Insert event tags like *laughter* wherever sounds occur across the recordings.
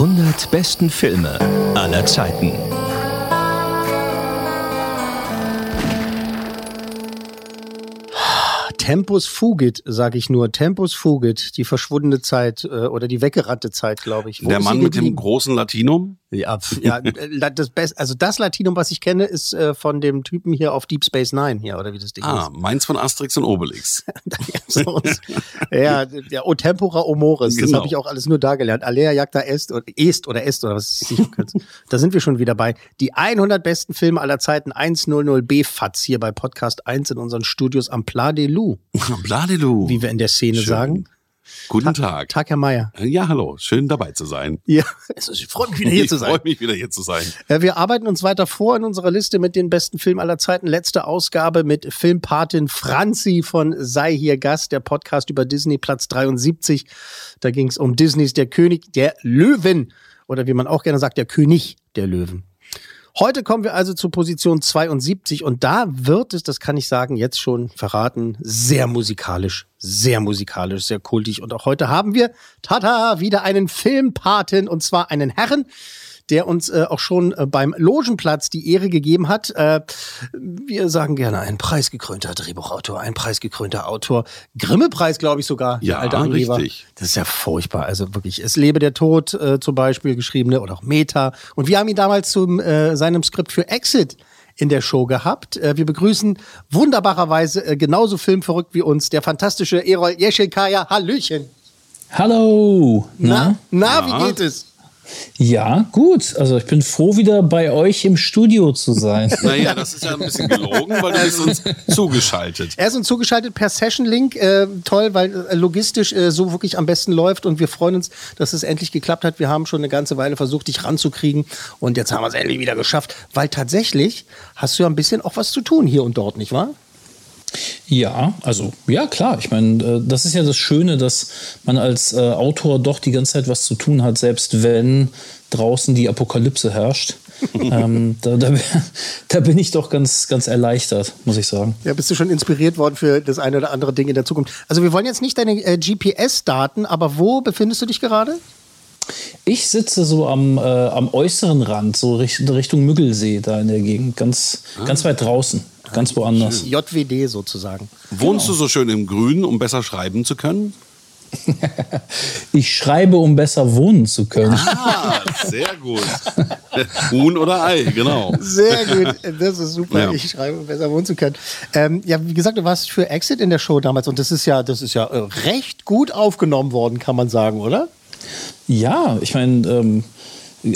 100 besten Filme aller Zeiten. Tempus fugit, sage ich nur. Tempus fugit, die verschwundene Zeit äh, oder die weggerannte Zeit, glaube ich. Wo Der Mann mit dem großen Latinum? Ja, ja *laughs* äh, das Best, also das Latinum, was ich kenne, ist äh, von dem Typen hier auf Deep Space Nine hier, oder wie das Ding Ah, meins von Asterix und Obelix. *laughs* ist. Ist- ja, der O Tempora Omoris, das Genau. habe ich auch alles nur da gelernt. Alea jacta est oder est oder est oder was ist das? Da sind wir schon wieder bei. Die 100 besten Filme aller Zeiten 100b Fatz hier bei Podcast 1 in unseren Studios am Pla de Loup, Bladelu. wie wir in der Szene Schön. sagen. Guten Tag. Tag, Herr Meier. Ja, hallo. Schön dabei zu sein. Ja, es freut mich wieder hier ich zu sein. freue mich wieder hier zu sein. Äh, Wir arbeiten uns weiter vor in unserer Liste mit den besten Filmen aller Zeiten. Letzte Ausgabe mit Filmpatin Franzi von Sei hier Gast, der Podcast über Disney, Platz 73. Da ging es um Disneys Der König der Löwen oder wie man auch gerne sagt, der König der Löwen. Heute kommen wir also zu Position 72 und da wird es, das kann ich sagen, jetzt schon verraten, sehr musikalisch, sehr musikalisch, sehr kultig. Und auch heute haben wir, tata, wieder einen Filmpaten und zwar einen Herren, der uns äh, auch schon äh, beim Logenplatz die Ehre gegeben hat. Äh, wir sagen gerne ein preisgekrönter Drehbuchautor, ein preisgekrönter Autor. Grimme-Preis, glaube ich sogar. Ja, alte Angeber. richtig. Das ist ja furchtbar. Also wirklich, es lebe der Tod äh, zum Beispiel geschriebene oder auch Meta. Und wir haben ihn damals zu äh, seinem Skript für Exit in der Show gehabt. Äh, wir begrüßen wunderbarerweise äh, genauso filmverrückt wie uns der fantastische Erol Yeşilkaya. Hallöchen. Hallo. Na, Na? na, wie geht es? Ja, gut. Also ich bin froh, wieder bei euch im Studio zu sein. *laughs* Naja, das ist ja ein bisschen gelogen, weil er ist uns zugeschaltet. Er ist uns zugeschaltet per Session Link. Äh, toll, weil äh, logistisch äh, so wirklich am besten läuft und wir freuen uns, dass es endlich geklappt hat. Wir haben schon eine ganze Weile versucht, dich ranzukriegen und jetzt haben wir es endlich wieder geschafft, weil tatsächlich hast du ja ein bisschen auch was zu tun hier und dort, nicht wahr? Ja, also ja klar. Ich meine, äh, das ist ja das Schöne, dass man als äh, Autor doch die ganze Zeit was zu tun hat, selbst wenn draußen die Apokalypse herrscht. *laughs* ähm, da, da, da bin ich doch ganz, ganz erleichtert, muss ich sagen. Ja, bist du schon inspiriert worden für das eine oder andere Ding in der Zukunft? Also wir wollen jetzt nicht deine äh, GPS-Daten, aber wo befindest du dich gerade? Ich sitze so am, äh, am äußeren Rand, so Richt- Richtung Müggelsee da in der Gegend, ganz, ganz weit draußen, ganz woanders. JWD sozusagen. Wohnst du so schön im Grün, um besser schreiben zu können? *laughs* Ich schreibe, um besser wohnen zu können. Ah, sehr gut. *laughs* Huhn oder Ei, genau. Sehr gut, das ist super. Ja. Ich schreibe, um besser wohnen zu können. Ähm, ja, wie gesagt, du warst für Exit in der Show damals und das ist ja, das ist ja äh, recht gut aufgenommen worden, kann man sagen, oder? Ja, ich meine, ähm,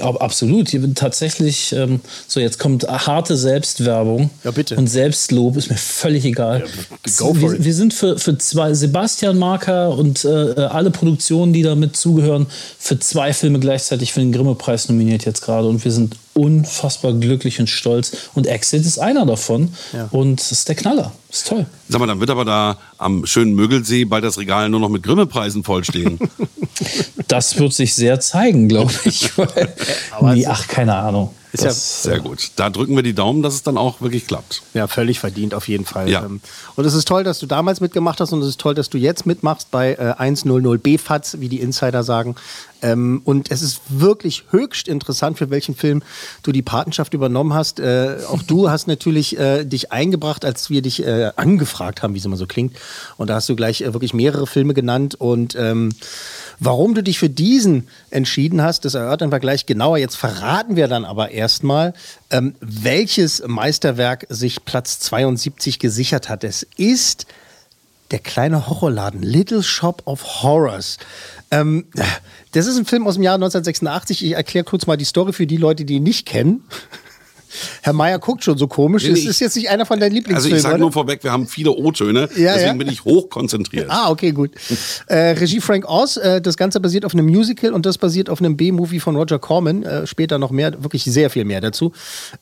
ab- absolut. Tatsächlich, ähm, so jetzt kommt harte Selbstwerbung. Ja, bitte. Und Selbstlob ist mir völlig egal. for wir, wir sind für, für zwei, Sebastian Marker und äh, alle Produktionen, die damit zugehören, für zwei Filme gleichzeitig für den Grimme-Preis nominiert jetzt gerade. Und wir sind unfassbar glücklich und stolz. Und Exit ist einer davon. Und das ist der Knaller. Ist toll. Sag mal, dann wird aber da am schönen Mögelsee bald das Regal nur noch mit Grimme-Preisen vollstehen. *laughs* *laughs* Das wird sich sehr zeigen, glaube ich. *laughs* Weil- nee, ach, keine Ahnung. Ist ja- Das- Sehr gut. Da drücken wir die Daumen, dass es dann auch wirklich klappt. Ja, völlig verdient auf jeden Fall. Ja. Ähm, Und es ist toll, dass du damals mitgemacht hast und es ist toll, dass du jetzt mitmachst bei äh, 100b FATS, wie die Insider sagen. Ähm, und es ist wirklich höchst interessant, für welchen Film du die Patenschaft übernommen hast. Äh, auch du *laughs* hast natürlich äh, dich eingebracht, als wir dich äh, angefragt haben, wie es immer so klingt. Und da hast du gleich äh, wirklich mehrere Filme genannt und ähm, Warum du dich für diesen entschieden hast, das erörtern wir gleich genauer. Jetzt verraten wir dann aber erstmal, ähm, welches Meisterwerk sich Platz 72 gesichert hat. Es ist der kleine Horrorladen, Little Shop of Horrors. Ähm, das ist ein Film aus dem Jahr 1986. Ich erkläre kurz mal die Story für die Leute, die ihn nicht kennen. Herr Meier guckt schon so komisch. Das ist jetzt nicht einer von deinen Also Lieblingsfilmen, ich sage nur vorweg, wir haben viele O-Töne, Ja, deswegen ja. bin ich hoch konzentriert. Ah, okay, gut. Äh, Regie Frank Oz. Äh, das Ganze basiert auf einem Musical und das basiert auf einem B-Movie von Roger Corman. Äh, später noch mehr, wirklich sehr viel mehr dazu.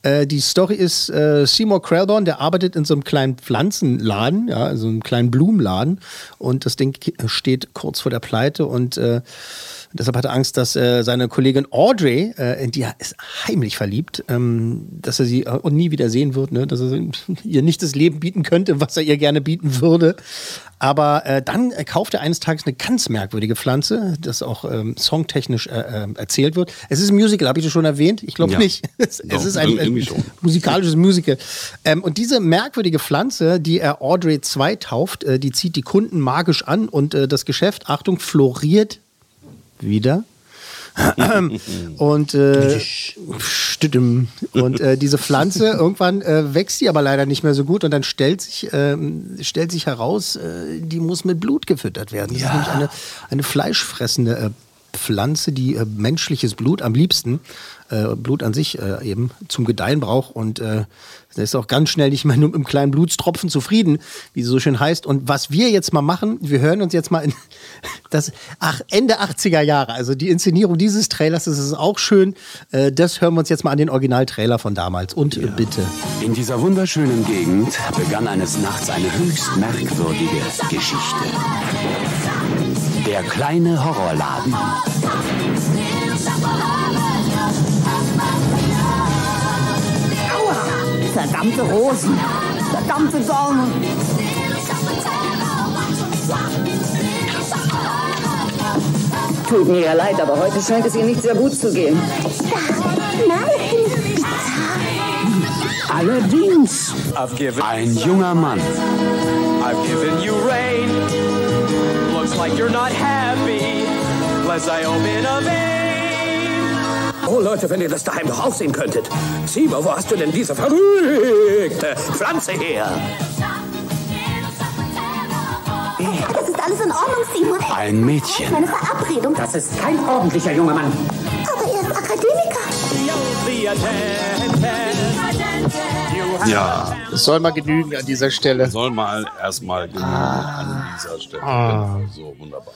Äh, die Story ist äh, Seymour Krelborn, der arbeitet in so einem kleinen Pflanzenladen, ja, in so einem kleinen Blumenladen und das Ding steht kurz vor der Pleite und äh, Deshalb hat er Angst, dass äh, seine Kollegin Audrey, äh, in die er ist heimlich verliebt, ähm, dass er sie äh, nie wieder sehen wird, ne? dass er *laughs* ihr nicht das Leben bieten könnte, was er ihr gerne bieten würde. Aber äh, dann äh, kauft er eines Tages eine ganz merkwürdige Pflanze, das auch ähm, songtechnisch äh, äh, erzählt wird. Es ist ein Musical, habe ich das schon erwähnt? Ich glaube Ja. nicht. *laughs* es Doch, es ist ein, irgendwie ein musikalisches Musical. Ähm, und diese merkwürdige Pflanze, die er Audrey 2 tauft, äh, die zieht die Kunden magisch an und äh, das Geschäft, Achtung, floriert wieder. *laughs* und äh, und äh, diese Pflanze *laughs* irgendwann äh, wächst sie aber leider nicht mehr so gut und dann stellt sich ähm, stellt sich heraus, äh, die muss mit Blut gefüttert werden. Das ist nämlich eine eine fleischfressende äh, Pflanze, die äh, menschliches Blut am liebsten äh, Blut an sich äh, eben zum Gedeihen braucht und äh, da ist auch ganz schnell nicht mehr nur mit einem kleinen Blutstropfen zufrieden, wie sie so schön heißt. Und was wir jetzt mal machen, wir hören uns jetzt mal in *laughs* das ach, Ende 80er Jahre, also die Inszenierung dieses Trailers, das ist auch schön. Äh, das hören wir uns jetzt mal an den Originaltrailer von damals. Und äh, bitte. In dieser wunderschönen Gegend begann eines Nachts eine höchst merkwürdige Geschichte. Der kleine Horrorladen. Verdammte Rosen, verdammte Dornen. Tut mir ja leid, aber heute scheint es ihr nicht sehr gut zu gehen. Nein, Allerdings ein junger Mann. I've given you rain. Like you're not happy. Let's I open a vein. Oh Leute, wenn ihr das daheim doch auch sehen könntet. Simo, wo hast du denn diese verrückte Pflanze her? das ist alles in Ordnung, Simon. Ein Mädchen. Meine Verabredung. Das ist kein ordentlicher junger Mann. Aber er ist Akademiker. Ja, Das soll mal genügen an dieser Stelle. soll mal erstmal genügen an dieser Stelle. Ah. Genau, so wunderbar.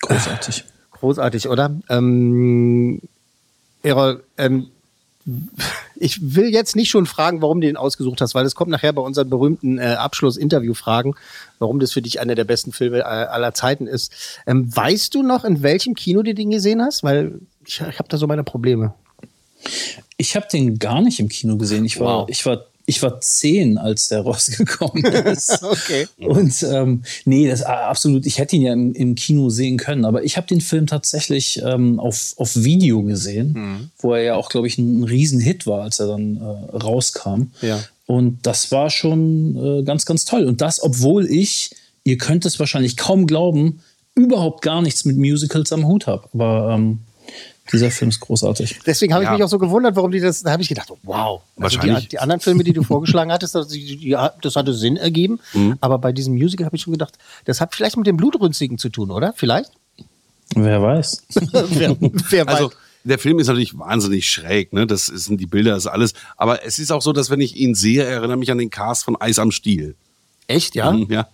Großartig. Großartig, oder? Ähm, Errol, ähm, ich will jetzt nicht schon fragen, warum du den ausgesucht hast, weil es kommt nachher bei unseren berühmten äh, Abschluss-Interview-Fragen, warum das für dich einer der besten Filme äh, aller Zeiten ist. Ähm, weißt du noch, in welchem Kino du den gesehen hast? Weil ich, ich habe da so meine Probleme. Ich habe den gar nicht im Kino gesehen. Ich war, Wow. ich war, ich war zehn, als der *laughs* rausgekommen ist. *laughs* Okay. Und ähm, nee, das ah, absolut. Ich hätte ihn ja im, im Kino sehen können, aber ich habe den Film tatsächlich ähm, auf, auf Video gesehen, Mhm. wo er ja auch, glaube ich, ein Riesenhit war, als er dann äh, rauskam. Ja. Und das war schon äh, ganz, ganz toll. Und das, obwohl ich, ihr könnt es wahrscheinlich kaum glauben, überhaupt gar nichts mit Musicals am Hut habe. Aber ähm, dieser Film ist großartig. Deswegen habe ich Ja. mich auch so gewundert, warum die das. Da habe ich gedacht, wow. Also die, Wahrscheinlich. die anderen Filme, die du vorgeschlagen hattest, das, die, das hatte Sinn ergeben. Mhm. Aber bei diesem Musical habe ich schon gedacht, das hat vielleicht mit dem Blutrünstigen zu tun, oder? Vielleicht? Wer weiß. *laughs* wer, wer Also, weiß. der Film ist natürlich wahnsinnig schräg, ne? Das sind die Bilder, das ist alles. Aber es ist auch so, dass wenn ich ihn sehe, erinnere mich an den Cast von Eis am Stiel. Echt, ja? Mhm, ja.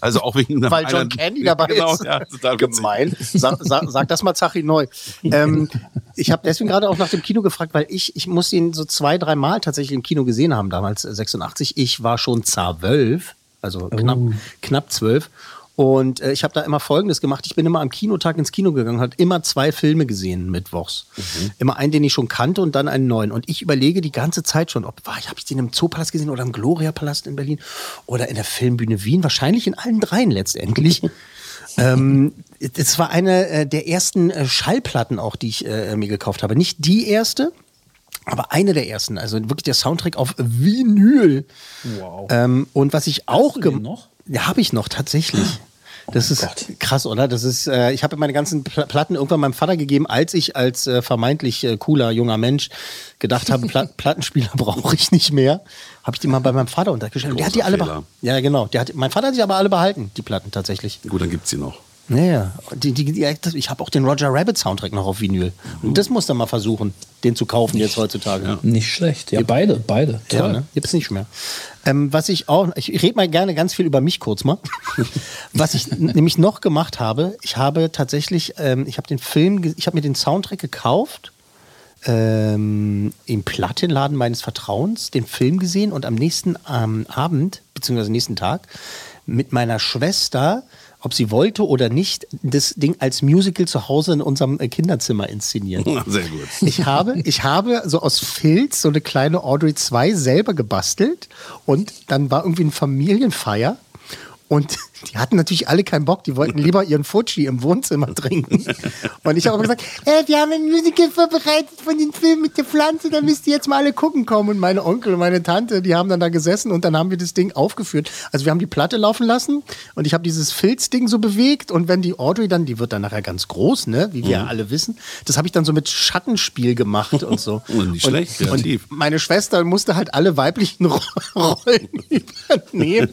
Also auch wegen einer- *laughs* Weil John einer- Candy dabei genau, ist. Ja, total. Gemein. Sag, sag, sag das mal Zachi neu. *laughs* Ähm, ich habe deswegen gerade auch nach dem Kino gefragt, weil ich, ich muss ihn so zwei, drei Mal tatsächlich im Kino gesehen haben, damals äh, 86. Ich war schon zwölf, also knapp, knapp zwölf. Und äh, ich habe da immer Folgendes gemacht. Ich bin immer am Kinotag ins Kino gegangen, hat immer zwei Filme gesehen mittwochs. Immer einen, den ich schon kannte und dann einen neuen. Und ich überlege die ganze Zeit schon, ob habe ich den im Zoopalast gesehen oder im Gloria-Palast in Berlin oder in der Filmbühne Wien. Wahrscheinlich in allen dreien letztendlich. *laughs* ähm, es war eine äh, der ersten äh, Schallplatten auch, die ich äh, mir gekauft habe. Nicht die erste, aber eine der ersten. Also wirklich der Soundtrack auf Vinyl. Wow. Ähm, und was ich auch du den gem- noch? Ja, habe ich noch tatsächlich. Das ist Gott. krass, oder? Das ist, äh, ich habe meine ganzen Pla Platten irgendwann meinem Vater gegeben, als ich als äh, vermeintlich äh, cooler junger Mensch gedacht habe, Pla *laughs* Plattenspieler *laughs* brauche ich nicht mehr. Habe ich die mal bei meinem Vater untergestellt. Und Der hat die alle behalten. Ja, genau. Der hat, mein Vater hat sie aber alle behalten, die Platten tatsächlich. Gut, dann gibt's sie noch. Naja, die, die, die, ich habe auch den Roger Rabbit Soundtrack noch auf Vinyl. Und das muss er mal versuchen, den zu kaufen jetzt heutzutage. Nicht schlecht. Ja, beide, beide. Ja, Toll. ne? Gibt's nicht mehr. Ähm, was ich auch, ich rede mal gerne ganz viel über mich kurz mal. *laughs* was ich nämlich noch gemacht habe, ich habe tatsächlich, ähm, ich habe den Film, ich habe mir den Soundtrack gekauft ähm, im Plattenladen meines Vertrauens, den Film gesehen und am nächsten ähm, Abend, beziehungsweise nächsten Tag, mit meiner Schwester, ob sie wollte oder nicht, das Ding als Musical zu Hause in unserem äh, Kinderzimmer inszeniert. *laughs* Sehr gut. Ich habe, ich habe so aus Filz so eine kleine Audrey 2 selber gebastelt und dann war irgendwie eine Familienfeier und die hatten natürlich alle keinen Bock, die wollten lieber ihren Fuji im Wohnzimmer trinken. Und ich habe gesagt, äh, wir haben ein Musical vorbereitet von dem Film mit der Pflanze, da müsst ihr jetzt mal alle gucken kommen. Und meine Onkel und meine Tante, die haben dann da gesessen und dann haben wir das Ding aufgeführt. Also wir haben die Platte laufen lassen und ich habe dieses Filzding so bewegt und wenn die Audrey dann, die wird dann nachher ganz groß, ne, wie wir ja alle wissen, das habe ich dann so mit Schattenspiel gemacht und so. *laughs* Nicht schlecht, und, kreativ. und meine Schwester musste halt alle weiblichen Ro- *laughs* Rollen übernehmen.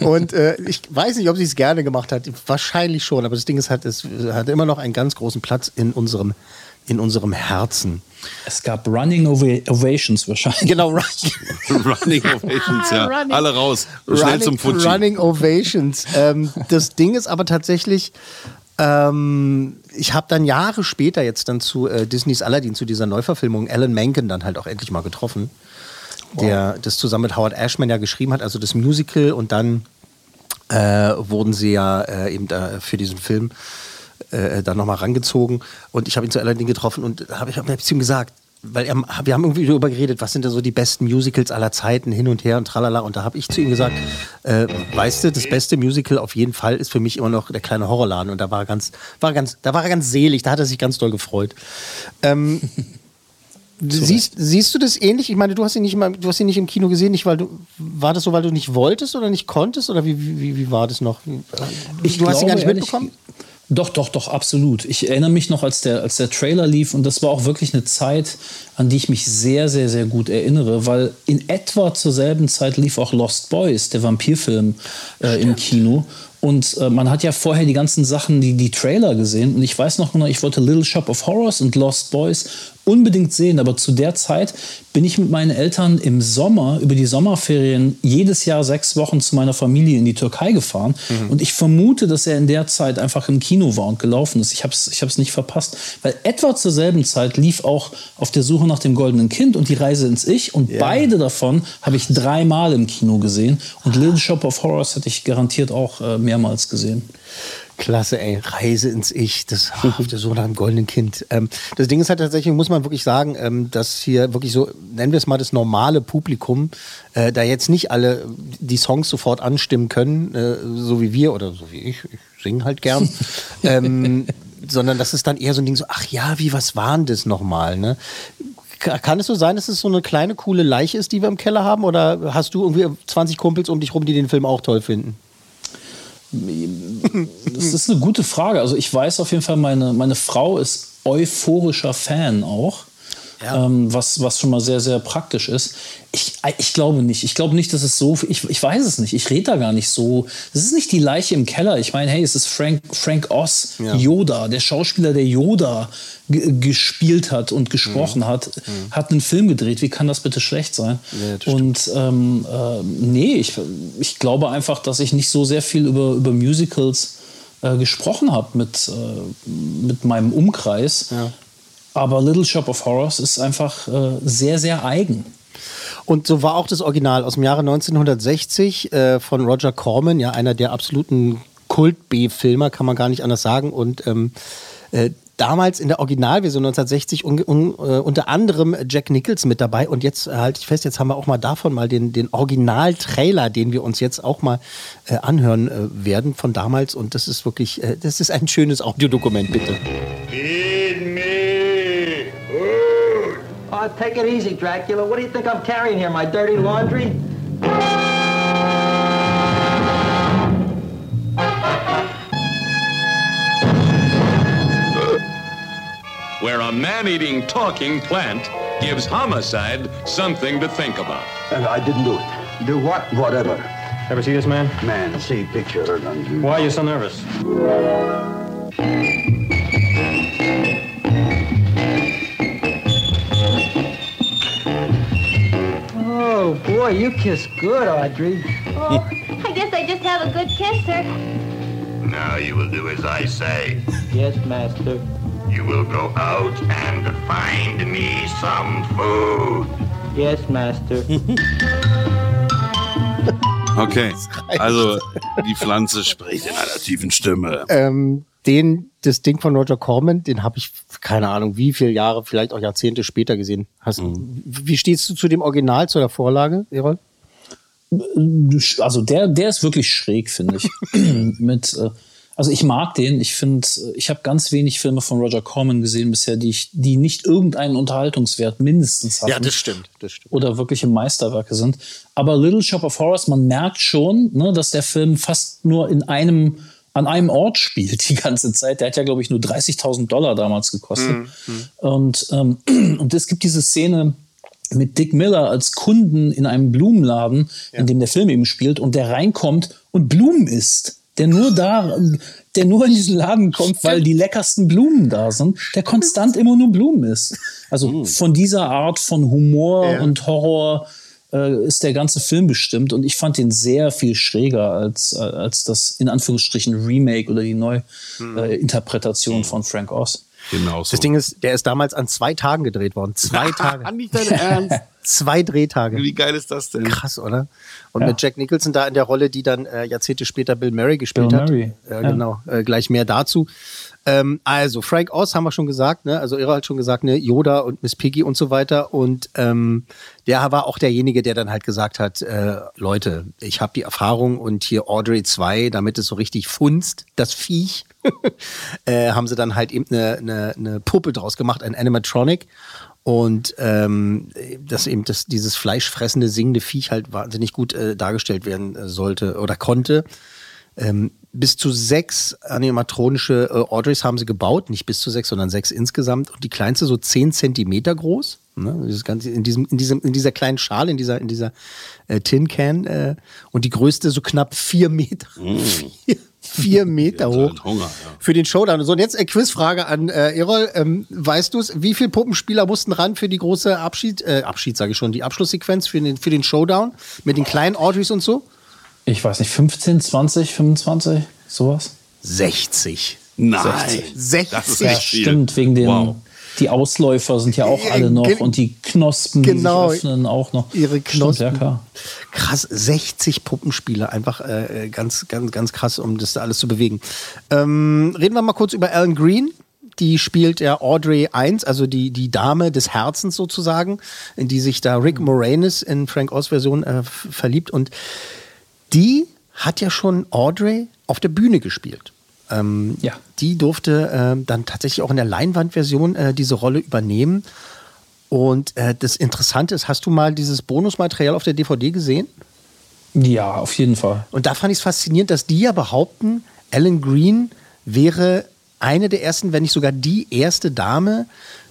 Und äh, ich weiß nicht, ob sie es gerne gemacht hat. Wahrscheinlich schon, aber das Ding ist halt, es hat immer noch einen ganz großen Platz in unserem, in unserem Herzen. Es gab Running Ova Ovations wahrscheinlich. Genau, run *laughs* Running Ovations, ja. Running- Alle raus. Schnell zum running, Fuji. running Ovations. ähm, das Ding ist aber tatsächlich, ähm, ich habe dann Jahre später jetzt dann zu äh, Disneys Aladdin, zu dieser Neuverfilmung, Alan Menken dann halt auch endlich mal getroffen, der das zusammen mit Howard Ashman ja geschrieben hat, also das Musical und dann äh, wurden sie ja äh, eben da für diesen Film äh, dann nochmal rangezogen. Und ich habe ihn zu Aladdin getroffen und habe ich hab zu ihm gesagt, weil er, wir haben irgendwie darüber geredet, was sind denn so die besten Musicals aller Zeiten hin und her und tralala. Und da habe ich zu ihm gesagt, äh, weißt du, das beste Musical auf jeden Fall ist für mich immer noch der kleine Horrorladen. Und da war er ganz, war ganz, da war er ganz selig, da hat er sich ganz doll gefreut. Ähm, *laughs* Siehst, siehst du das ähnlich? Ich meine, du hast ihn nicht mal, du hast ihn nicht im Kino gesehen, nicht weil du war das so, weil du nicht wolltest oder nicht konntest oder wie, wie, wie war das noch? Ich du hast ihn gar glaube, nicht ehrlich- mitbekommen? Doch, doch, doch, absolut. Ich erinnere mich noch, als der, als der Trailer lief und das war auch wirklich eine Zeit, an die ich mich sehr, sehr, sehr gut erinnere, weil in etwa zur selben Zeit lief auch Lost Boys, der Vampirfilm, äh, im Kino. Und äh, man hat ja vorher die ganzen Sachen, die, die Trailer gesehen. Und ich weiß noch genau, ich wollte Little Shop of Horrors und Lost Boys unbedingt sehen. Aber zu der Zeit bin ich mit meinen Eltern im Sommer, über die Sommerferien, jedes Jahr sechs Wochen zu meiner Familie in die Türkei gefahren. Und ich vermute, dass er in der Zeit einfach im Kino war und gelaufen ist. Ich habe es ich hab's nicht verpasst. Weil etwa zur selben Zeit lief auch Auf der Suche nach dem goldenen Kind und Die Reise ins Ich. Und beide davon habe ich dreimal im Kino gesehen. Und Little Shop of Horrors hätte ich garantiert auch äh, mehrmals gesehen. Klasse, ey. Reise ins Ich, das auf der Suche nach dem goldenen Kind. Ähm, das Ding ist halt tatsächlich, muss man wirklich sagen, ähm, dass hier wirklich so, nennen wir es mal das normale Publikum, äh, da jetzt nicht alle die Songs sofort anstimmen können, äh, so wie wir oder so wie ich, ich singe halt gern, *laughs* ähm, sondern das ist dann eher so ein Ding so, ach ja, wie, was war denn das nochmal, ne? Ka- Kann es so sein, dass es so eine kleine, coole Leiche ist, die wir im Keller haben? Oder hast du irgendwie 20 Kumpels um dich rum, die den Film auch toll finden? Das ist eine gute Frage. Also ich weiß auf jeden Fall, meine, meine Frau ist euphorischer Fan auch. Ähm, was, was schon mal sehr, sehr praktisch ist. Ich, ich glaube nicht. Ich glaube nicht, dass es so. Ich, ich weiß es nicht. Ich rede da gar nicht so. Das ist nicht die Leiche im Keller. Ich meine, hey, es ist Frank, Frank Oz, Ja. Yoda, der Schauspieler, der Yoda ge- gespielt hat und gesprochen Mhm. hat, hat einen Film gedreht. Wie kann das bitte schlecht sein? Ja, und ähm, äh, nee, ich, ich glaube einfach, dass ich nicht so sehr viel über, über Musicals äh, gesprochen habe mit, äh, mit meinem Umkreis. Aber Little Shop of Horrors ist einfach äh, sehr, sehr eigen. Und so war auch das Original aus dem Jahre 1960 äh, von Roger Corman, ja einer der absoluten Kult-B-Filmer, kann man gar nicht anders sagen. Und ähm, äh, damals in der Originalversion 1960 un, un, äh, unter anderem Jack Nichols mit dabei. Und jetzt äh, halte ich fest, jetzt haben wir auch mal davon mal den, den Original-Trailer, den wir uns jetzt auch mal äh, anhören äh, werden von damals. Und das ist wirklich, äh, das ist ein schönes Audiodokument, bitte. Feed take it easy, Dracula. What do you think I'm carrying here? My dirty laundry? Where a man eating talking plant gives homicide something to think about. And I didn't do it. Do what? Whatever. Ever see this man? Man, see picture. Why are you so nervous? Boy, you kiss good, Audrey. Oh, I guess I just have a good kisser. Now you will do as I say. Yes, master. You will go out and find me some food. Yes, master. *laughs* Okay, also die Pflanze spricht in einer tiefen Stimme. Ähm, den, das Ding von Roger Corman, den habe ich, keine Ahnung, wie viele Jahre, vielleicht auch Jahrzehnte später gesehen. Hast, Wie stehst du zu dem Original, zu der Vorlage, Erol? Also der, der ist wirklich schräg, finde ich. *laughs* Mit, äh, also ich mag den. Ich finde, ich habe ganz wenig Filme von Roger Corman gesehen bisher, die ich, die nicht irgendeinen Unterhaltungswert mindestens haben. Ja, das stimmt, das stimmt. Oder wirkliche Meisterwerke sind. Aber Little Shop of Horrors, man merkt schon, ne, dass der Film fast nur in einem an einem Ort spielt die ganze Zeit. Der hat ja, glaube ich, nur 30.000 Dollar damals gekostet. Mhm. Und, ähm, *clears throat* und es gibt diese Szene mit Dick Miller als Kunden in einem Blumenladen, in dem der Film eben spielt, und der reinkommt und Blumen isst. Der nur da, der nur in diesen Laden kommt, weil die leckersten Blumen da sind, der konstant immer nur Blumen isst. Also von dieser Art von Humor Ja. und Horror äh, ist der ganze Film bestimmt und ich fand den sehr viel schräger als, äh, als das in Anführungsstrichen Remake oder die Neuinterpretation äh, Interpretation von Frank Oz. Genau so. Das Ding ist, der ist damals an zwei Tagen gedreht worden. Zwei *laughs* Tage. Nicht dein Ernst. Zwei Drehtage. Wie geil ist das denn? Krass, oder? Und Ja. mit Jack Nicholson da in der Rolle, die dann äh, Jahrzehnte später Bill Murray gespielt Bill hat. Murray, Äh, ja. Genau, äh, gleich mehr dazu. Ähm, also, Frank Oz haben wir schon gesagt, ne? Also Ira hat schon gesagt, ne, Yoda und Miss Piggy und so weiter. Und ähm, der war auch derjenige, der dann halt gesagt hat, äh, Leute, ich habe die Erfahrung und hier Audrey 2, damit es so richtig funzt, das Viech, *laughs* äh, haben sie dann halt eben eine, eine, eine Puppe draus gemacht, ein Animatronic. Und ähm, dass eben das, dieses fleischfressende, singende Viech halt wahnsinnig gut äh, dargestellt werden äh, sollte oder konnte. Ähm, bis zu sechs animatronische äh, Audreys haben sie gebaut, nicht bis zu sechs, sondern sechs insgesamt. Und die kleinste so zehn Zentimeter groß. Ne? Dieses ganze, in, diesem, in, diesem, in dieser kleinen Schale, in dieser, in dieser äh, Tin Can. Äh, und die größte so knapp vier Meter. *laughs* Vier, vier *laughs* Meter hoch. Hat Hunger, ja. Für den Showdown. So, und jetzt eine Quizfrage an äh, Erol. Ähm, weißt du es, wie viele Puppenspieler mussten ran für die große Abschied, äh, Abschied sage ich schon, die Abschlusssequenz für den, für den Showdown mit den kleinen Audreys und so? Ich weiß nicht, 15, 20, 25, sowas? 60. Nein. 60. Das ist Ja, stimmt, wegen den. Wow. Die Ausläufer sind ja auch alle noch und die Knospen, Genau. die sich öffnen, auch noch. Ihre Knospen. Stimmt, ja, klar. Krass, 60 Puppenspieler, einfach äh, ganz, ganz, ganz krass, um das da alles zu bewegen. Ähm, reden wir mal kurz über Alan Green. Die spielt ja Audrey 1, also die, die Dame des Herzens sozusagen, in die sich da Rick Moranis in Frank Oz Version äh, verliebt. Und die hat ja schon Audrey auf der Bühne gespielt. Ähm, Ja. Die durfte ähm, dann tatsächlich auch in der Leinwandversion äh, diese Rolle übernehmen. Und äh, das Interessante ist, hast du mal dieses Bonusmaterial auf der DVD gesehen? Ja, auf jeden Fall. Und da fand ich es faszinierend, dass die ja behaupten, Alan Green wäre eine der ersten, wenn nicht sogar die erste Dame,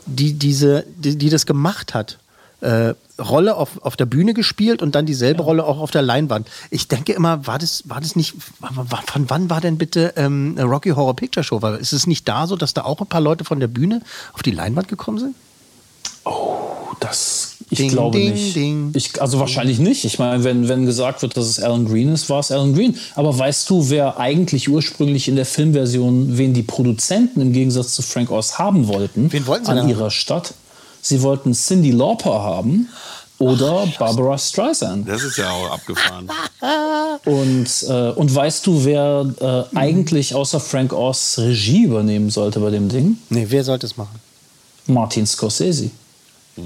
die, diese, die, die das gemacht hat. Äh, Rolle auf, auf der Bühne gespielt und dann dieselbe Rolle auch auf der Leinwand. Ich denke immer, war das, war das nicht, war, von wann war denn bitte ähm, Rocky Horror Picture Show? Weil ist es nicht da so, dass da auch ein paar Leute von der Bühne auf die Leinwand gekommen sind? Das, ich Ding, glaube ding, nicht. ding. Ich, also wahrscheinlich nicht. Ich meine, wenn, wenn gesagt wird, dass es Alan Green ist, war es Alan Green. Aber weißt du, wer eigentlich ursprünglich in der Filmversion, wen die Produzenten im Gegensatz zu Frank Oz haben wollten? Wen wollten sie An denn? ihrer Stadt. Sie wollten Cindy Lauper haben oder Barbara Streisand. Das ist ja auch abgefahren. *laughs* Und, äh, und weißt du, wer äh, eigentlich außer Frank Oz Regie übernehmen sollte bei dem Ding? Nee, wer sollte es machen? Martin Scorsese.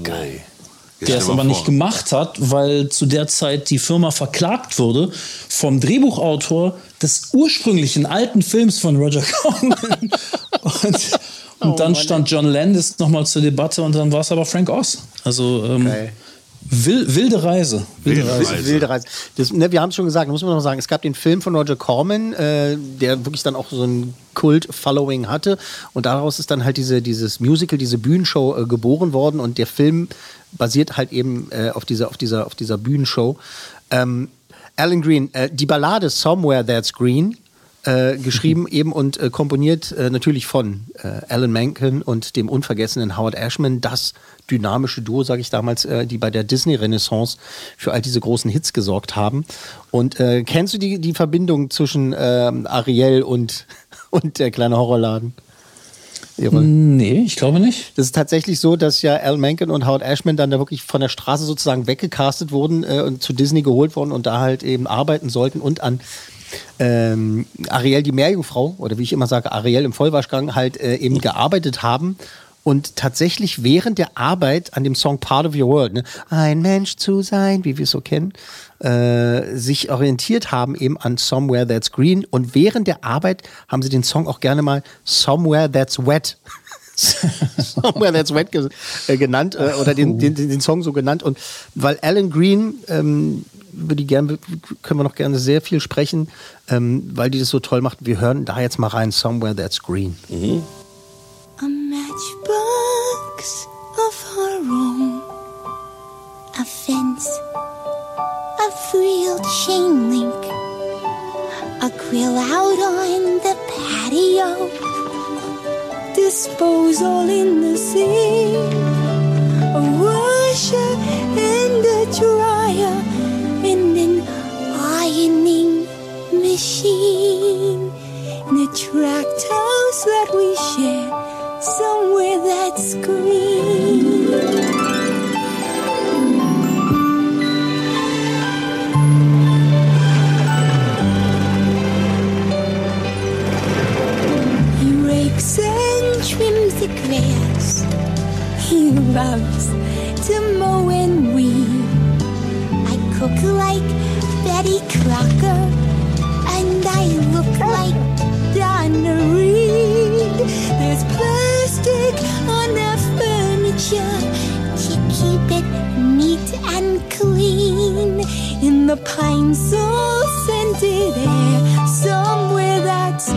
Geil. der es aber nicht gemacht hat, weil zu der Zeit die Firma verklagt wurde vom Drehbuchautor des ursprünglichen alten Films von Roger Corman. *laughs* und und dann stand John Landis nochmal zur Debatte und dann war es aber Frank Oz. Also ähm, Geil. wil, wilde Reise. Wilde Reise. Wilde Reise. Das, ne, wir haben es schon gesagt, muss man noch sagen, es gab den Film von Roger Corman, äh, der wirklich dann auch so ein Kult-Following hatte. Und daraus ist dann halt diese, dieses Musical, diese Bühnenshow äh, geboren worden. Und der Film basiert halt eben äh, auf, dieser, auf, dieser, auf dieser Bühnenshow. Ähm, Alan Green, äh, die Ballade Somewhere That's Green, äh, geschrieben *laughs* eben und äh, komponiert äh, natürlich von äh, Alan Menken und dem unvergessenen Howard Ashman, das dynamische Duo, sage ich damals, äh, die bei der Disney-Renaissance für all diese großen Hits gesorgt haben. Und äh, kennst du die, die Verbindung zwischen ähm, Ariel und, *laughs* und der kleine Horrorladen? Ihre. Nee, ich glaube nicht. Das ist tatsächlich so, dass ja Al Menken und Howard Ashman dann da wirklich von der Straße sozusagen weggecastet wurden äh, und zu Disney geholt wurden und da halt eben arbeiten sollten und an ähm, Ariel die Meerjungfrau oder wie ich immer sage, Ariel im Vollwaschgang halt äh, eben gearbeitet haben und tatsächlich während der Arbeit an dem Song Part of Your World, ne, ein Mensch zu sein, wie wir es so kennen, äh, sich orientiert haben eben an Somewhere That's Green. Und während der Arbeit haben sie den Song auch gerne mal Somewhere That's Wet *laughs* Somewhere That's Wet äh, genannt äh, oder den, den, den Song so genannt. Und weil Alan Green ähm, über die gerne können wir noch gerne sehr viel sprechen, ähm, weil die das so toll macht. Wir hören da jetzt mal rein Somewhere That's Green. Mhm. A matchbox of our own. A fence. A frilled chain link. A grill out on the patio. Disposal in the sink. A washer and a dryer. Ironing machine. And a tract house that we share somewhere that's green. He rakes and trims the grass. He loves to mow and weed. I cook like Betty Crocker, and I look like Donna Reed. There's plastic on the furniture to keep it neat and clean. In the pine sol scented air, somewhere that's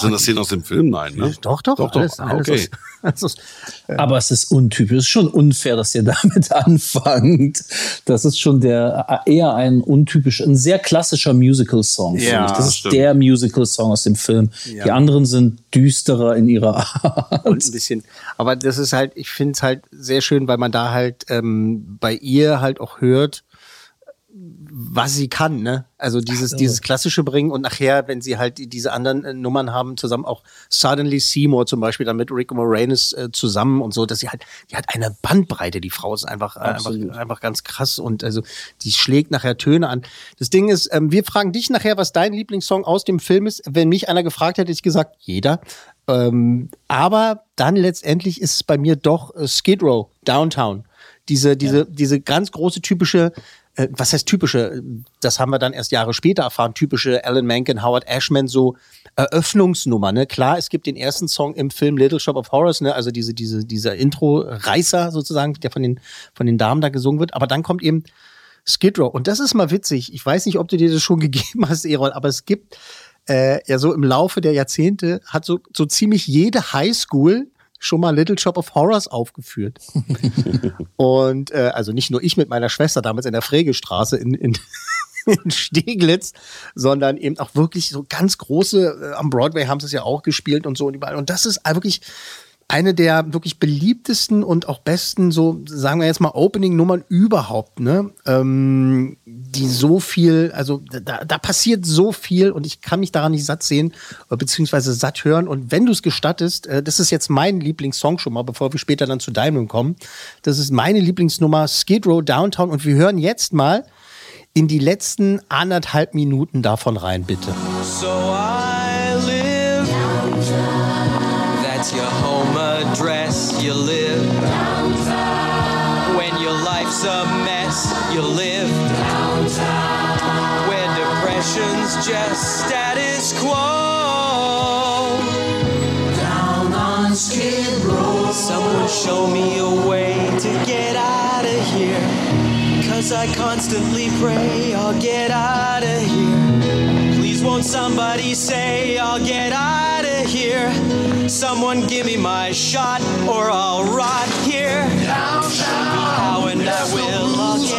Sind das Szenen aus dem Film? Nein, ne? Doch, doch, doch. doch. alles, Ah, alles okay. aus- *laughs* Aber es ist untypisch. Es ist schon unfair, dass ihr *laughs* damit anfangt. Das ist schon der eher ein untypisch, ein sehr klassischer Musical-Song. finde Ja, ich. das ist stimmt. der Musical-Song aus dem Film. Ja. Die anderen sind düsterer in ihrer *laughs* Art. und ein bisschen. Aber das ist halt, ich finde es halt sehr schön, weil man da halt ähm, bei ihr halt auch hört, was sie kann, ne? Also dieses, so. dieses klassische bringen und nachher, wenn sie halt die- diese anderen äh, Nummern haben, zusammen auch Suddenly Seymour zum Beispiel, dann mit Rick Moranis äh, zusammen und so, dass sie halt, die hat eine Bandbreite, die Frau ist einfach, äh, einfach, einfach ganz krass und also die schlägt nachher Töne an. Das Ding ist, ähm, wir fragen dich nachher, was dein Lieblingssong aus dem Film ist. Wenn mich einer gefragt hätte, hätte ich gesagt, jeder. Ähm, aber dann letztendlich ist es bei mir doch äh, Skid Row, Downtown. Diese, diese, diese ganz große typische, äh, was heißt typische? Das haben wir dann erst Jahre später erfahren, typische Alan Menken, Howard Ashman, so Eröffnungsnummer, ne? Klar, es gibt den ersten Song im Film Little Shop of Horrors, ne? Also diese, diese, dieser Intro-Reißer sozusagen, der von den, von den Damen da gesungen wird. Aber dann kommt eben Skid Row. Und das ist mal witzig. Ich weiß nicht, ob du dir das schon *laughs* gegeben hast, Erol, aber es gibt äh, ja so im Laufe der Jahrzehnte hat so, so ziemlich jede Highschool schon mal Little Shop of Horrors aufgeführt. *laughs* Und äh, also nicht nur ich mit meiner Schwester damals in der Fregestraße in, in, *laughs* in Steglitz, sondern eben auch wirklich so ganz große, äh, am Broadway haben sie es ja auch gespielt und so und überall. Und das ist wirklich eine der wirklich beliebtesten und auch besten, so sagen wir jetzt mal, Opening-Nummern überhaupt, ne? Ähm, die so viel, also da, da passiert so viel und ich kann mich daran nicht satt sehen, äh, beziehungsweise satt hören. Und wenn du es gestattest, äh, das ist jetzt mein Lieblingssong schon mal, bevor wir später dann zu deinem kommen. Das ist meine Lieblingsnummer, Skid Row Downtown. Und wir hören jetzt mal in die letzten anderthalb Minuten davon rein, bitte. So I You live. downtown. When your life's a mess, you live. downtown. Where depression's just status quo. Down on Skid Row. Someone show me a way to get out of here. Cause I constantly pray I'll get out of here. Please won't somebody say I'll get out here? Someone give me my shot or I'll rot here. Me how and I will. I'll So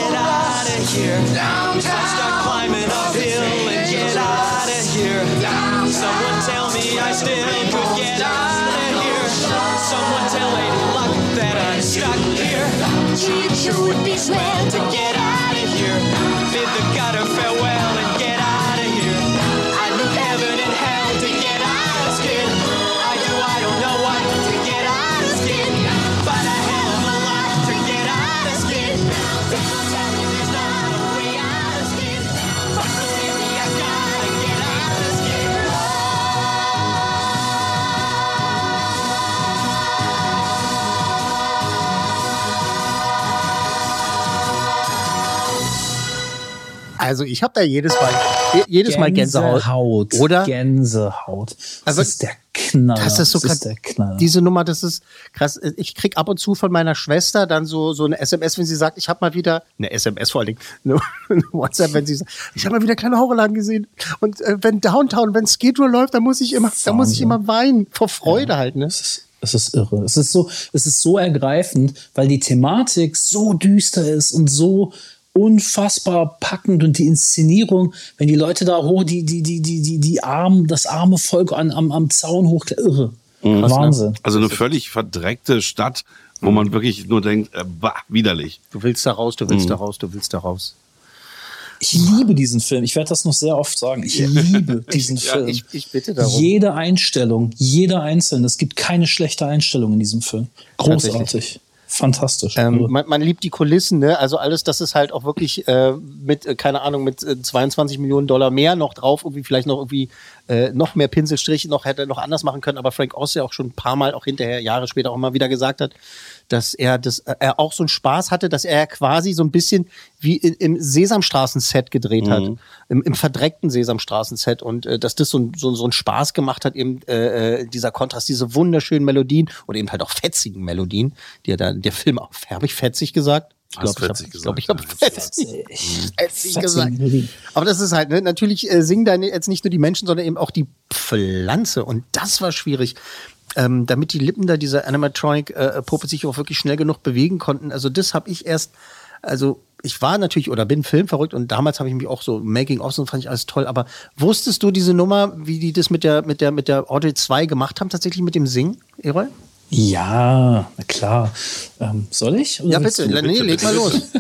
I start climbing uphill and get out of here. Someone tell me I still could get out of here. Someone tell Lady Luck that I'm stuck here. Sure would be swell to get out Also ich habe da jedes Mal, je- jedes Mal Gänsehaut. Gänsehaut. Oder? Gänsehaut. Das Also, ist der Knaller. Das ist so das ist der Knaller. Diese Nummer, das ist krass. Ich krieg ab und zu von meiner Schwester dann so so eine SMS, wenn sie sagt, ich habe mal wieder eine SMS vor allen Dingen, eine, *laughs* eine WhatsApp, wenn sie sagt, ich habe mal wieder kleine Horrorladen gesehen. Und äh, wenn Downtown, wenn Skid Row läuft, dann muss ich immer, dann muss ich immer weinen vor Freude halt. Ne? Es ist irre. Es ist so, es ist so ergreifend, weil die Thematik so düster ist und so unfassbar packend und die Inszenierung, wenn die Leute da hoch, die, die, die, die, die, die armen, das arme Volk an, am, am Zaun hoch, irre. Mhm. Wahnsinn. Also eine völlig verdreckte Stadt, wo man wirklich nur denkt, äh, bah, widerlich. Du willst da raus, du willst Mhm. da raus, du willst da raus. Ich liebe diesen Film. Ich werde das noch sehr oft sagen. Ich liebe *laughs* diesen Ja, Film. ich- ich bitte darum. Jede Einstellung, jeder einzelne. Es gibt keine schlechte Einstellung in diesem Film. Großartig. Fantastisch. Ähm, man, man liebt die Kulissen, ne? Also alles, das ist halt auch wirklich äh, mit, äh, keine Ahnung, mit äh, 22 Millionen Dollar mehr noch drauf, irgendwie vielleicht noch irgendwie äh, noch mehr Pinselstriche, noch hätte er noch anders machen können, aber Frank Oz ja auch schon ein paar Mal auch hinterher, Jahre später auch mal wieder gesagt hat, dass er das, äh, er auch so einen Spaß hatte, dass er quasi so ein bisschen wie in, im Sesamstraßen-Set gedreht hat, Mhm. im, im verdreckten Sesamstraßen-Set und äh, dass das so, ein- so, so einen Spaß gemacht hat, eben äh, äh, dieser Kontrast, diese wunderschönen Melodien oder eben halt auch fetzigen Melodien, die er da, der Film auch, habe ich fetzig gesagt? Ich glaube, ich habe ich glaub, ich hab gesagt, fetzig, Fetzig. fetzig Fetzig gesagt. Aber das ist halt, ne, natürlich äh, singen da jetzt nicht nur die Menschen, sondern eben auch die Pflanze. Und das war schwierig. Ähm, damit die Lippen da dieser Animatronic-Puppe sich auch wirklich schnell genug bewegen konnten. Also das habe ich erst, also ich war natürlich oder bin filmverrückt und damals habe ich mich auch so Making-ofs und fand ich alles toll. Aber wusstest du diese Nummer, wie die das mit der, mit der, mit der Audrey 2 gemacht haben, tatsächlich mit dem Singen, Eroy? Ja, na klar. Ähm, soll ich? Oder Ja, bitte, du? nee, leg mal los. *laughs*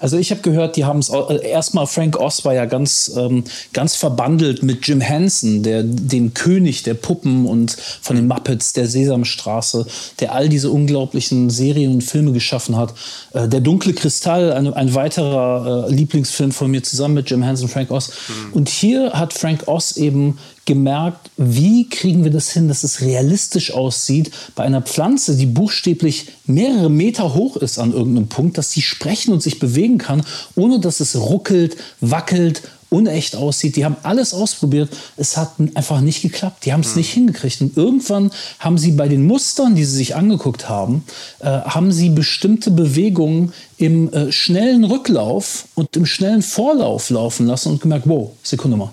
Also ich habe gehört, die haben es äh, erstmal Frank Oz war ja ganz ähm, ganz verbandelt mit Jim Henson, der den König der Puppen und von den Muppets, der Sesamstraße, der all diese unglaublichen Serien und Filme geschaffen hat. Äh, der dunkle Kristall, ein, ein weiterer äh, Lieblingsfilm von mir zusammen mit Jim Henson, Frank Oz. Und hier hat Frank Oz eben gemerkt, wie kriegen wir das hin, dass es realistisch aussieht bei einer Pflanze, die buchstäblich mehrere Meter hoch ist an irgendeinem Punkt, dass sie sprechen und sich bewegen kann, ohne dass es ruckelt, wackelt, unecht aussieht. Die haben alles ausprobiert. Es hat einfach nicht geklappt. Die haben es nicht hingekriegt. Und irgendwann haben sie bei den Mustern, die sie sich angeguckt haben, äh, haben sie bestimmte Bewegungen im äh, schnellen Rücklauf und im schnellen Vorlauf laufen lassen und gemerkt, wow, Sekunde mal.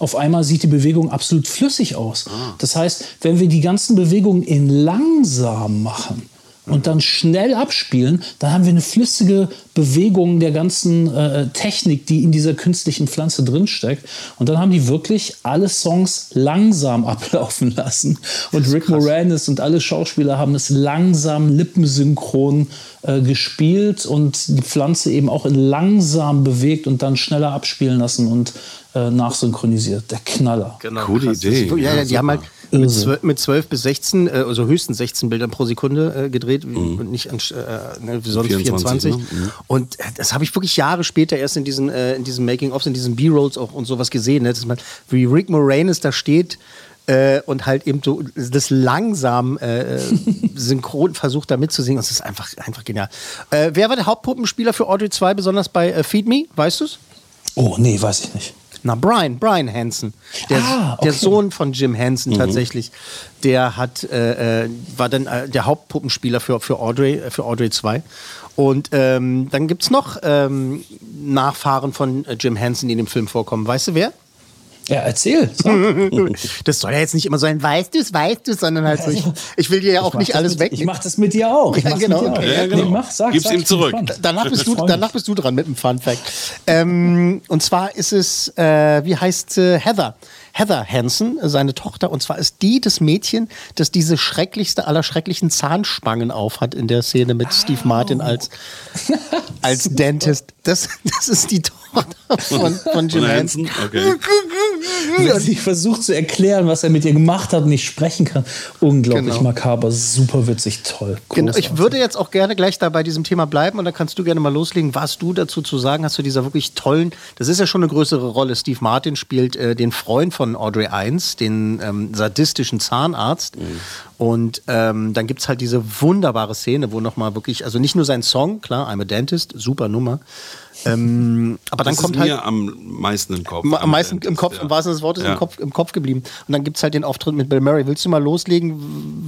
Auf einmal sieht die Bewegung absolut flüssig aus. Das heißt, wenn wir die ganzen Bewegungen in langsam machen und dann schnell abspielen, dann haben wir eine flüssige Bewegung der ganzen äh, Technik, die in dieser künstlichen Pflanze drinsteckt. Und dann haben die wirklich alle Songs langsam *laughs* ablaufen lassen. Und Rick Moranis und alle Schauspieler haben es langsam lippensynchron äh, gespielt und die Pflanze eben auch in langsam bewegt und dann schneller abspielen lassen und äh, nachsynchronisiert. Der Knaller. Genau. Coole krass. Idee. Ja, ja, die haben halt. Mit 12, mit 12 bis 16, äh, also höchstens 16 Bildern pro Sekunde äh, gedreht und nicht an, äh, ne, wie sonst 24, 24. ne? Mhm. Und äh, das habe ich wirklich Jahre später erst in diesen, äh, in diesen Making-ofs, in diesen B-Rolls auch und sowas gesehen, ne? dass man, wie Rick Moranis da steht äh, und halt eben so das langsam äh, äh, synchron versucht da mitzusingen. Das ist einfach, einfach genial. Äh, wer war der Hauptpuppenspieler für Audrey 2, besonders bei äh, Feed Me? Weißt du es? Oh, nee, weiß ich nicht. Na, Brian, Brian Hansen. Der, Ah, okay. der Sohn von Jim Henson Mhm. tatsächlich. Der hat, äh, äh, war dann äh, der Hauptpuppenspieler für, für, Audrey, äh, für Audrey 2. Und ähm, dann gibt es noch ähm, Nachfahren von äh, Jim Henson, die in dem Film vorkommen. Weißt du wer? Ja, erzähl. *laughs* Das soll ja jetzt nicht immer so ein weißt du, weißt du, sondern halt so, ich, ich will dir ja auch nicht alles mit, weg. Ich mach das mit dir auch. Ich Ja, genau. Auch. Ja, genau. Nee, mach, sag, Gib's sag, ihm zurück. Danach bist, du, danach bist du dran mit dem Fun Fact. Ähm, und zwar ist es, äh, wie heißt sie, Heather. Heather Hansen, seine Tochter. Und zwar ist die das Mädchen, das diese schrecklichste aller schrecklichen Zahnspangen aufhat in der Szene mit Steve Martin als, *laughs* als Dentist. Das, das ist die Tochter von, von Jim Henson. Hansen? Okay. Wenn sie versucht zu erklären, was er mit ihr gemacht hat und nicht sprechen kann. Unglaublich Genau. makaber, super witzig, toll. Genau, ich würde jetzt auch gerne gleich da bei diesem Thema bleiben und dann kannst du gerne mal loslegen, was du dazu zu sagen hast zu dieser wirklich tollen, das ist ja schon eine größere Rolle. Steve Martin spielt äh, den Freund von Audrey 1, den ähm, sadistischen Zahnarzt. Und ähm, dann gibt es halt diese wunderbare Szene, wo nochmal wirklich, also nicht nur sein Song, klar, I'm a Dentist, super Nummer. Ähm, aber dann das kommt ist halt mir am meisten im Kopf. am Am meisten im Kopf, ja. im wahrsten Sinne des Wortes, Ja. im, Kopf, im Kopf geblieben. Und dann gibt es halt den Auftritt mit Bill Murray. Willst du mal loslegen,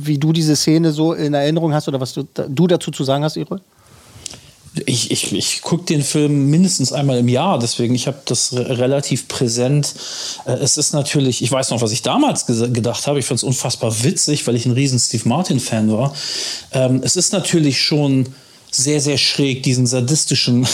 wie du diese Szene so in Erinnerung hast oder was du, du dazu zu sagen hast, Iro? Ich, ich, ich gucke den Film mindestens einmal im Jahr, deswegen ich habe das re relativ präsent. Äh, es ist natürlich, ich weiß noch, was ich damals gedacht habe. Ich fand es unfassbar witzig, weil ich ein riesen Steve Martin-Fan war. Ähm, es ist natürlich schon sehr, sehr schräg, diesen sadistischen,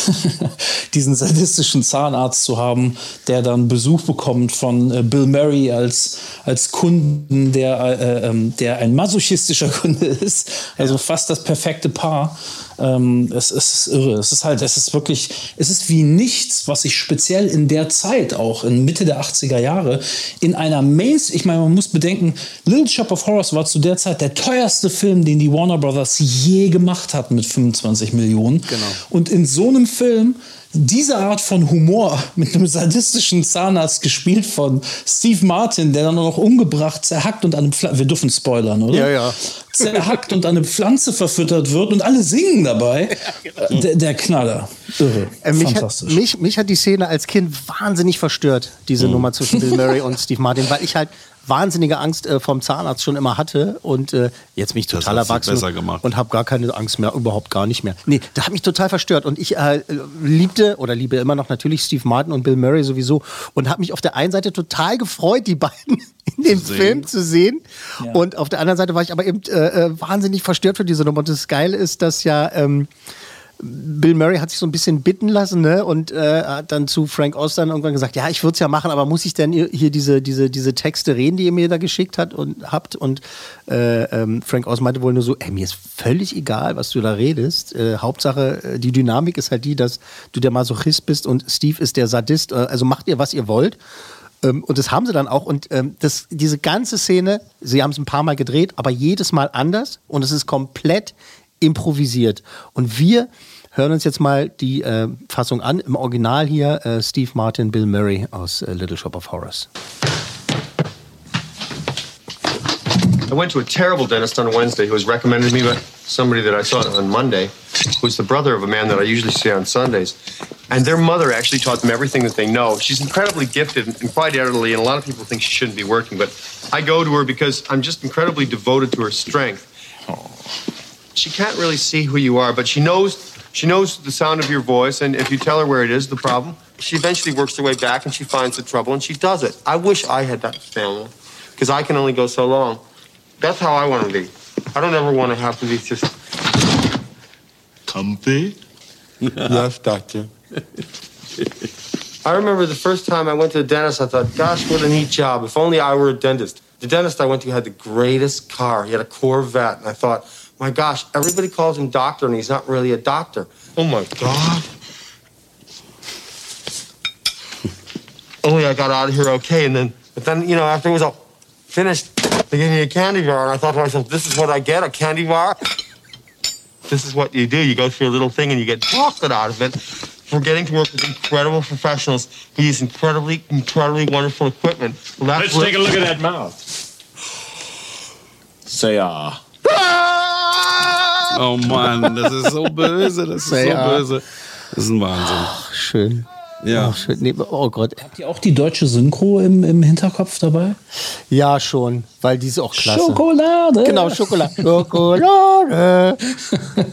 *laughs* diesen sadistischen Zahnarzt zu haben, der dann Besuch bekommt von äh, Bill Murray als, als Kunden, der, äh, ähm, der ein masochistischer *laughs* Kunde ist. Also fast das perfekte Paar. Ähm, es, es ist irre. Es ist halt, es ist wirklich, es ist wie nichts, was ich speziell in der Zeit auch, in Mitte der 80er Jahre, in einer Mainstream, ich meine, man muss bedenken, Little Shop of Horrors war zu der Zeit der teuerste Film, den die Warner Brothers je gemacht hat mit 25 Millionen. Genau. Und in so einem Film diese Art von Humor mit einem sadistischen Zahnarzt gespielt von Steve Martin, der dann noch umgebracht, zerhackt und an einem Pflanze, wir dürfen spoilern, oder? Ja, ja. Zerhackt und an eine Pflanze verfüttert wird und alle singen dabei. *laughs* Äh, Der, der Knaller. Irre. Äh, mich, hat, Fantastisch. mich, mich hat die Szene als Kind wahnsinnig verstört, diese Mhm. Nummer zwischen Bill Murray *laughs* und Steve Martin, weil ich halt wahnsinnige Angst äh, vom Zahnarzt schon immer hatte und äh, jetzt bin ich Das total erwachsen besser gemacht. und habe gar keine Angst mehr, überhaupt gar nicht mehr. Nee, der hat mich total verstört und ich äh, liebte oder liebe immer noch natürlich Steve Martin und Bill Murray sowieso und habe mich auf der einen Seite total gefreut, die beiden *laughs* in dem Sehen. Film zu sehen Ja. und auf der anderen Seite war ich aber eben äh, äh, wahnsinnig verstört für diese Nummer und das Geile ist, dass ja ähm, Bill Murray hat sich so ein bisschen bitten lassen ne? und äh, hat dann zu Frank dann irgendwann gesagt, ja, ich würde es ja machen, aber muss ich denn hier diese, diese, diese Texte reden, die ihr mir da geschickt hat und habt? Und äh, ähm, Frank Oz meinte wohl nur so, ey, mir ist völlig egal, was du da redest. Äh, Hauptsache, äh, die Dynamik ist halt die, dass du der Masochist bist und Steve ist der Sadist. Äh, also macht ihr, was ihr wollt. Ähm, und das haben sie dann auch. Und ähm, das, diese ganze Szene, sie haben es ein paar Mal gedreht, aber jedes Mal anders und es ist komplett improvisiert. Und wir hören uns jetzt mal die äh, Fassung an. Im Original hier äh, Steve Martin, Bill Murray aus äh, Little Shop of Horrors. I went to a terrible dentist on Wednesday who was recommended me by somebody that I saw on Monday, who's the brother of a man that I usually see on Sundays. And their mother actually taught them everything that they know. She's incredibly gifted and quite elderly, and a lot of people think she shouldn't be working, but I go to her because I'm just incredibly devoted to her strength. She can't really see who you are, but she knows she knows the sound of your voice, and if you tell her where it is, the problem, she eventually works her way back and she finds the trouble and she does it. I wish I had that stamina because I can only go so long. That's how I want to be. I don't ever want to have to be just comfy. *laughs* yes, doctor. I remember the first time I went to the dentist, I thought, gosh, what a neat job. If only I were a dentist. The dentist I went to had the greatest car. He had a Corvette. And I thought, my gosh, everybody calls him doctor, and he's not really a doctor. Oh, my God. only I got out of here okay. And then, but then, you know, after it was all finished, they gave me a candy bar. And I thought to myself, this is what I get, a candy bar? This is what you do. You go through a little thing and you get chocolate out of it. We're getting to work with incredible professionals who use incredibly, incredibly wonderful equipment. Well, Let's what- take a look at that mouth. Say ah. Oh Mann, das ist so böse, das ist Say so böse. Das ist ein Wahnsinn. Schön. Ja. Oh, shit, nee, oh Gott. Habt ihr auch die deutsche Synchro im, im Hinterkopf dabei? Ja, schon, weil die ist auch klasse. Schokolade. Genau, Schokolade. Schokolade.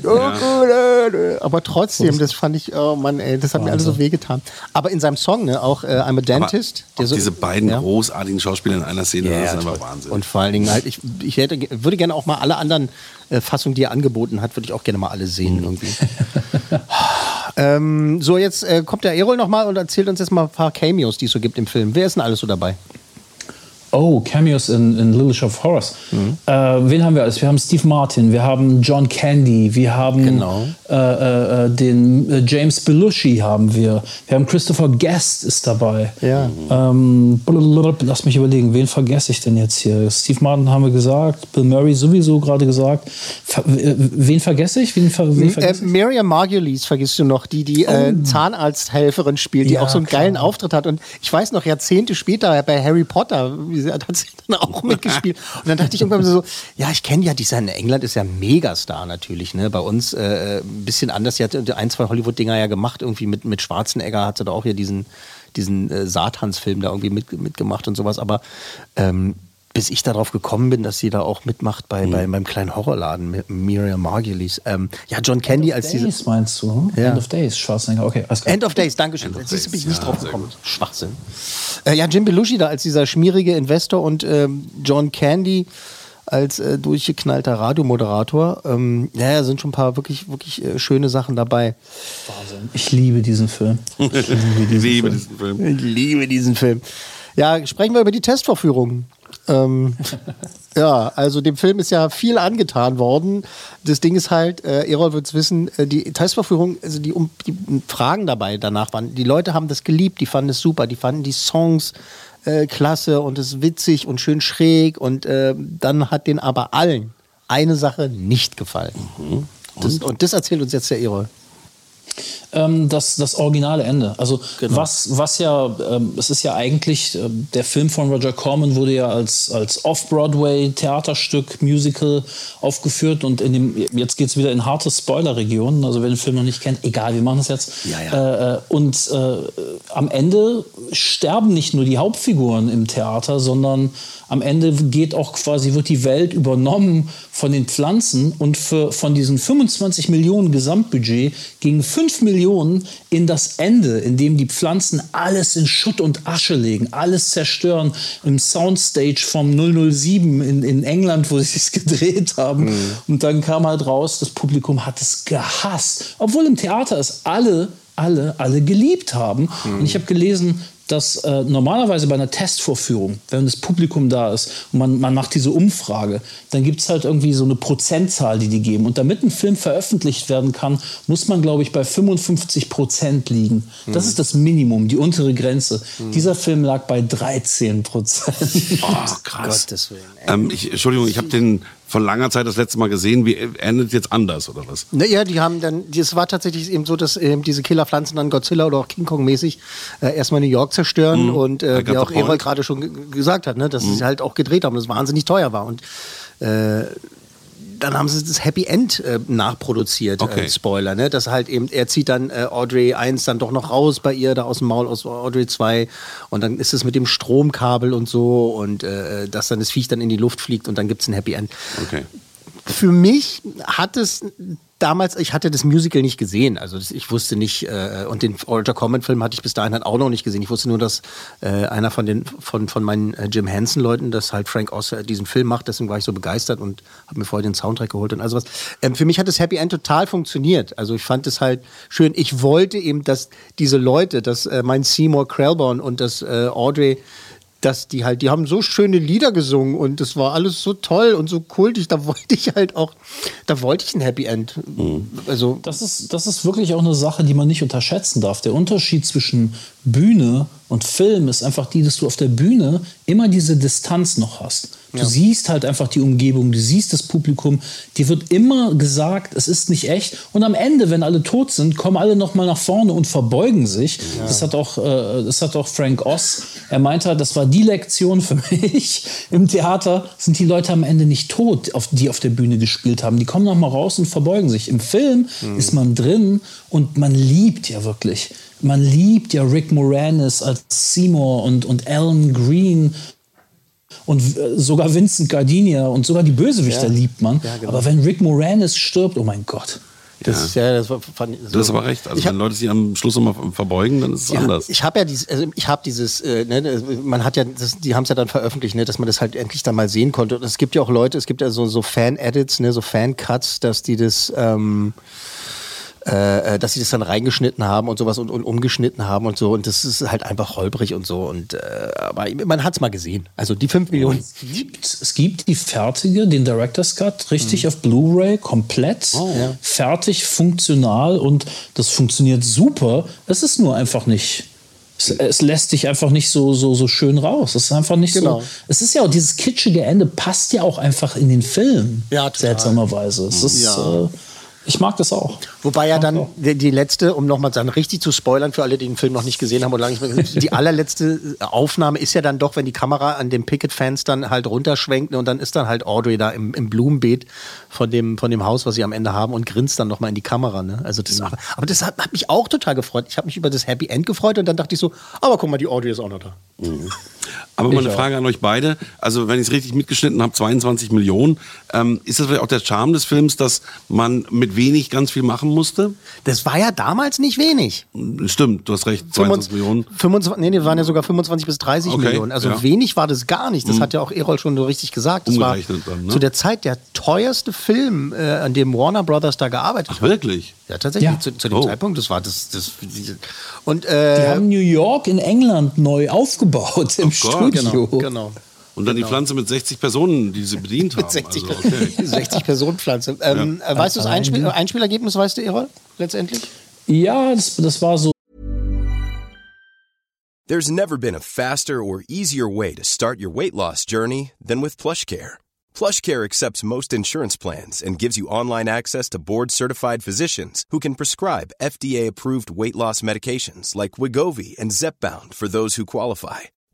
Schokolade. Aber trotzdem, das fand ich, oh Mann, ey, das hat mir alles so wehgetan. Aber in seinem Song, ne, auch äh, I'm a Dentist. So- diese beiden Ja. großartigen Schauspieler in einer Szene, Ja, das ist ja, einfach toll. Wahnsinn. Und vor allen Dingen halt, ich, ich hätte, würde gerne auch mal alle anderen äh, Fassungen, die er angeboten hat, würde ich auch gerne mal alle sehen irgendwie. *laughs* ähm, so, jetzt äh, kommt der Erol nochmal und erzählt uns jetzt mal ein paar Cameos, die es so gibt im Film. Wer ist denn alles so dabei? Oh, Cameos in, in Little Shop of Horrors. Äh, wen haben wir alles? Wir haben Steve Martin, wir haben John Candy, wir haben Genau. äh, äh, den äh, James Belushi haben wir, wir haben Christopher Guest ist dabei. Ja. Ähm, lass mich überlegen, wen vergesse ich denn jetzt hier? Steve Martin haben wir gesagt, Bill Murray sowieso gerade gesagt. Ver äh, wen vergesse ich? Wen, ver wen Äh, vergesse ich? Miriam Margulies vergisst du noch, die die äh, Zahnarzthelferin spielt, die Ja, auch so einen klar. geilen Auftritt hat. Und ich weiß noch, Jahrzehnte später bei Harry Potter, sie- hat sie dann auch mitgespielt. Und dann dachte ich irgendwann so, ja, ich kenne ja, die ist ja in England ist ja Megastar natürlich. Ne? Bei uns äh, ein bisschen anders. Sie hat ein, zwei Hollywood-Dinger ja gemacht, irgendwie mit, mit Schwarzenegger hat sie da auch hier diesen, diesen äh, Satansfilm da irgendwie mit, mitgemacht und sowas. Aber ähm, bis ich darauf gekommen bin, dass sie da auch mitmacht bei, bei beim kleinen Horrorladen mit Miriam Margulies. Ähm, ja, John Candy als diese. Days meinst du? hm? Ja. End of Days, Schwarzenegger. Okay, alles klar. End of Days, Dankeschön. End of Jetzt du, bin ich Days, nicht ja, drauf gekommen. Schwachsinn. Äh, ja, Jim Belushi da als dieser schmierige Investor und ähm, John Candy als äh, durchgeknallter Radiomoderator. Ähm, ja, ja, sind schon ein paar wirklich, wirklich äh, schöne Sachen dabei. Ich liebe diesen Film. *laughs* Ich liebe diesen Film. Ich liebe diesen Film. Ja, sprechen wir über die Testvorführung. Ähm, *laughs* ja, also dem Film ist ja viel angetan worden. Das Ding ist halt, äh, Erol wird es wissen, äh, die Testvorführung, also die, um, die Fragen dabei danach waren, die Leute haben das geliebt, die fanden es super, die fanden die Songs äh, klasse und es witzig und schön schräg und äh, dann hat den aber allen eine Sache nicht gefallen. Das, und das erzählt uns jetzt der Erol. Ähm, das, das originale Ende. Also Genau. was, was ja, ähm, es ist ja eigentlich, ähm, der Film von Roger Corman wurde ja als, als Off-Broadway-Theaterstück, Musical aufgeführt und in dem, jetzt geht es wieder in harte Spoiler-Regionen, also wer den Film noch nicht kennt, egal, wir machen das jetzt. Ja, ja. Äh, äh, und äh, am Ende sterben nicht nur die Hauptfiguren im Theater, sondern am Ende geht auch quasi, wird die Welt übernommen von den Pflanzen und für, von diesen 25 Millionen Gesamtbudget gingen 5 Millionen in das Ende, in dem die Pflanzen alles in Schutt und Asche legen, alles zerstören im Soundstage vom 007 in, in England, wo *laughs* sie es gedreht haben. Und dann kam halt raus, das Publikum hat es gehasst. Obwohl im Theater es alle, alle, alle geliebt haben. Und ich habe gelesen, dass äh, normalerweise bei einer Testvorführung, wenn das Publikum da ist und man, man macht diese Umfrage, dann gibt es halt irgendwie so eine Prozentzahl, die die geben. Und damit ein Film veröffentlicht werden kann, muss man, glaube ich, bei 55 Prozent liegen. Das Mhm. ist das Minimum, die untere Grenze. Dieser Film lag bei 13 Prozent. Oh, krass. Gottes Willen. Ähm, ich, Entschuldigung, ich habe den vor langer Zeit das letzte Mal gesehen. Wie endet jetzt anders oder was? Naja, die haben dann, es war tatsächlich eben so, dass ähm, diese Killerpflanzen dann Godzilla oder auch King Kong mäßig äh, erstmal New York zerstören Mhm. und äh, wie auch Erol gerade schon ge- gesagt hat, ne, dass Mhm. sie halt auch gedreht haben, dass es wahnsinnig teuer war und äh, dann haben sie das Happy End äh, nachproduziert, Okay. äh, Spoiler, ne? Dass halt eben, er zieht dann äh, Audrey 1 dann doch noch raus bei ihr, da aus dem Maul aus Audrey 2 und dann ist es mit dem Stromkabel und so und äh, dass dann das Viech dann in die Luft fliegt und dann gibt es ein Happy End Okay. Für mich hat es damals, ich hatte das Musical nicht gesehen, also ich wusste nicht, äh, und den Roger Corman-Film hatte ich bis dahin halt auch noch nicht gesehen. Ich wusste nur, dass äh, einer von den von, von meinen äh, Jim Henson-Leuten, dass halt Frank Oz äh, diesen Film macht, deswegen war ich so begeistert und habe mir vorher den Soundtrack geholt und also was. Ähm, für mich hat das Happy End total funktioniert. Also ich fand es halt schön. Ich wollte eben, dass diese Leute, dass äh, mein Seymour Krelborn und das äh, Audrey dass die halt, die haben so schöne Lieder gesungen und das war alles so toll und so kultig. Da wollte ich halt auch, da wollte ich ein Happy End. Also Das ist, das ist wirklich auch eine Sache, die man nicht unterschätzen darf. Der Unterschied zwischen Bühne und Film ist einfach die, dass du auf der Bühne immer diese Distanz noch hast. Du Ja. siehst halt einfach die Umgebung, du siehst das Publikum. Dir wird immer gesagt, es ist nicht echt. Und am Ende, wenn alle tot sind, kommen alle noch mal nach vorne und verbeugen sich. Das, hat auch, äh, das hat auch Frank Oz. Er meinte halt, das war die Lektion für *laughs* mich. Im Theater sind die Leute am Ende nicht tot, auf, die auf der Bühne gespielt haben. Die kommen noch mal raus und verbeugen sich. Im Film ist man drin und man liebt ja wirklich. Man liebt ja Rick Moranis als Seymour und, und Alan Green und äh, sogar Vincent Gardenia und sogar die Bösewichter Ja. liebt man. Ja, genau. Aber wenn Rick Moranis stirbt, oh mein Gott. Das ist ja, das war, fand ich, Du hast aber recht. Also wenn Leute sich am Schluss nochmal verbeugen, dann ist es Ja, anders. Ich habe ja dieses, also ich habe dieses, äh, ne, man hat ja, das, die haben es ja dann veröffentlicht, ne, dass man das halt endlich dann mal sehen konnte. Und es gibt ja auch Leute, es gibt ja so, so Fan-Edits, ne, so Fan-Cuts, dass die das, ähm, äh, dass sie das dann reingeschnitten haben und sowas und, und umgeschnitten haben und so. Und das ist halt einfach holprig und so. Und äh, aber man hat es mal gesehen. Also die 5 Millionen. Es gibt, es gibt die fertige, den Director's Cut, richtig auf Blu-ray, komplett, ja. fertig, funktional und das funktioniert super. Es ist nur einfach nicht. Es, es lässt dich einfach nicht so, so, so schön raus. Es ist einfach nicht Genau. so. Es ist ja auch dieses kitschige Ende, passt ja auch einfach in den Film. Ja, total. Seltsamerweise. Es ist, Ja. äh, ich mag das auch. Wobei ja dann die, letzte, um nochmal dann richtig zu spoilern für alle, die den Film noch nicht gesehen haben oder lange nicht mehr gesehen haben, die allerletzte Aufnahme ist ja dann doch, wenn die Kamera an den Picket-Fans dann halt runterschwenkt ne, und dann ist dann halt Audrey da im, im Blumenbeet von dem, von dem Haus, was sie am Ende haben und grinst dann nochmal in die Kamera. Ne? Also das, aber, aber das hat, hat mich auch total gefreut. Ich habe mich über das Happy End gefreut und dann dachte ich so, aber guck mal, die Audrey ist auch noch da. Aber mal eine auch. Frage an euch beide. Also, wenn ich es richtig mitgeschnitten habe, 22 Millionen. Ähm, ist das vielleicht auch der Charme des Films, dass man mit wenig ganz viel machen musste? Das war ja damals nicht wenig. Stimmt, du hast recht, 22 Millionen. 25, nee, nee, waren ja sogar 25 bis 30 Okay, Millionen. Also ja. wenig war das gar nicht. Das Mhm. hat ja auch Erol schon so richtig gesagt. Das war dann, ne? zu der Zeit der teuerste Film, äh, an dem Warner Brothers da gearbeitet hat. Ach, wirklich? Ja, tatsächlich. Ja. Zu, zu dem Oh. Zeitpunkt, das war das. das und Die äh, haben New York in England neu aufgebaut im Oh Gott, Studio. genau, genau. Und dann die Pflanze mit 60 Personen, die sie bedient haben. Mit 60, also, okay. *laughs* 60 Personen Pflanze. Ähm, äh, weißt du das Einspiel, Einspielergebnis, weißt du, Erol, letztendlich? Ja, das, das war so. There's never been a faster or easier way to start your weight loss journey than with PlushCare. PlushCare accepts most insurance plans and gives you online access to board-certified physicians who can prescribe FDA-approved weight loss medications like Wigovi and Zepbound for those who qualify.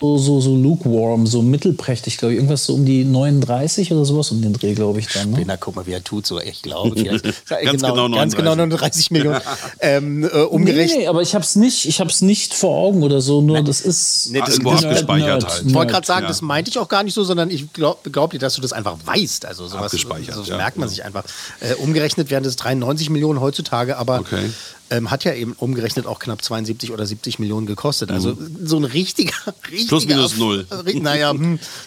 So, so, so lukewarm, so mittelprächtig, glaube ich. Irgendwas so um die 39 oder sowas um den Dreh, glaube ich dann. Ne? Na, guck mal, wie er tut so. Ich glaube. *laughs* Ganz genau Ganz genau 39 Millionen. *laughs* ähm, äh, umgerechnet. Nee, nee, aber ich habe es nicht, ich hab's nicht vor Augen oder so. Nur das ist. Nee, das- Irgendwo das- abgespeichert halt. Ich wollte gerade sagen, Ja. das meinte ich auch gar nicht so, sondern ich glaube glaub dir, dass du das einfach weißt. Also sowas Abgespeichert, so ja. merkt man sich einfach. Äh, umgerechnet wären das 93 Millionen heutzutage, aber Okay. Ähm, hat ja eben umgerechnet auch knapp 72 oder 70 Millionen gekostet. Also so ein richtiger, *laughs* richtiger Mhm. Plus, minus null. *laughs* Naja,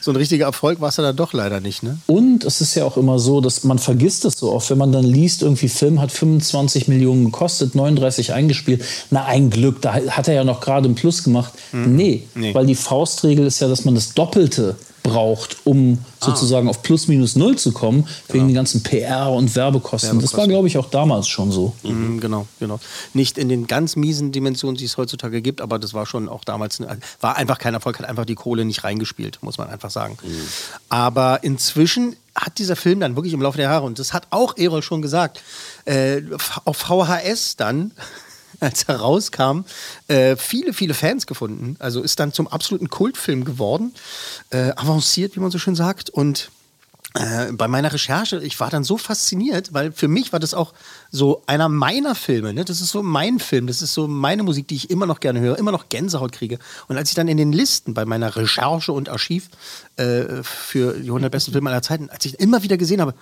so ein richtiger Erfolg war es ja dann doch leider nicht, ne? Und es ist ja auch immer so, dass man vergisst es so oft, wenn man dann liest, irgendwie Film hat 25 Millionen gekostet, 39 eingespielt. Na, ein Glück, da hat er ja noch gerade einen Plus gemacht. Nee, Nee. weil die Faustregel ist ja, dass man das Doppelte braucht, um sozusagen auf plus minus null zu kommen, wegen den ganzen PR und Werbekosten. Das war, glaube ich, auch damals schon so. Mhm, genau, genau. Nicht in den ganz miesen Dimensionen, die es heutzutage gibt, aber das war schon auch damals, war einfach kein Erfolg, hat einfach die Kohle nicht reingespielt, muss man einfach sagen. Aber inzwischen hat dieser Film dann wirklich im Laufe der Jahre, und das hat auch Erol schon gesagt, äh, auf VHS dann, *laughs* als er rauskam, äh, viele, viele Fans gefunden. Also ist dann zum absoluten Kultfilm geworden, äh, avanciert, wie man so schön sagt, und äh, bei meiner Recherche, ich war dann so fasziniert, weil für mich war das auch so einer meiner Filme. Ne? Das ist so mein Film, das ist so meine Musik, die ich immer noch gerne höre, immer noch Gänsehaut kriege. Und als ich dann in den Listen bei meiner Recherche und Archiv äh, für die 100 besten Filme aller Zeiten, als ich immer wieder gesehen habe,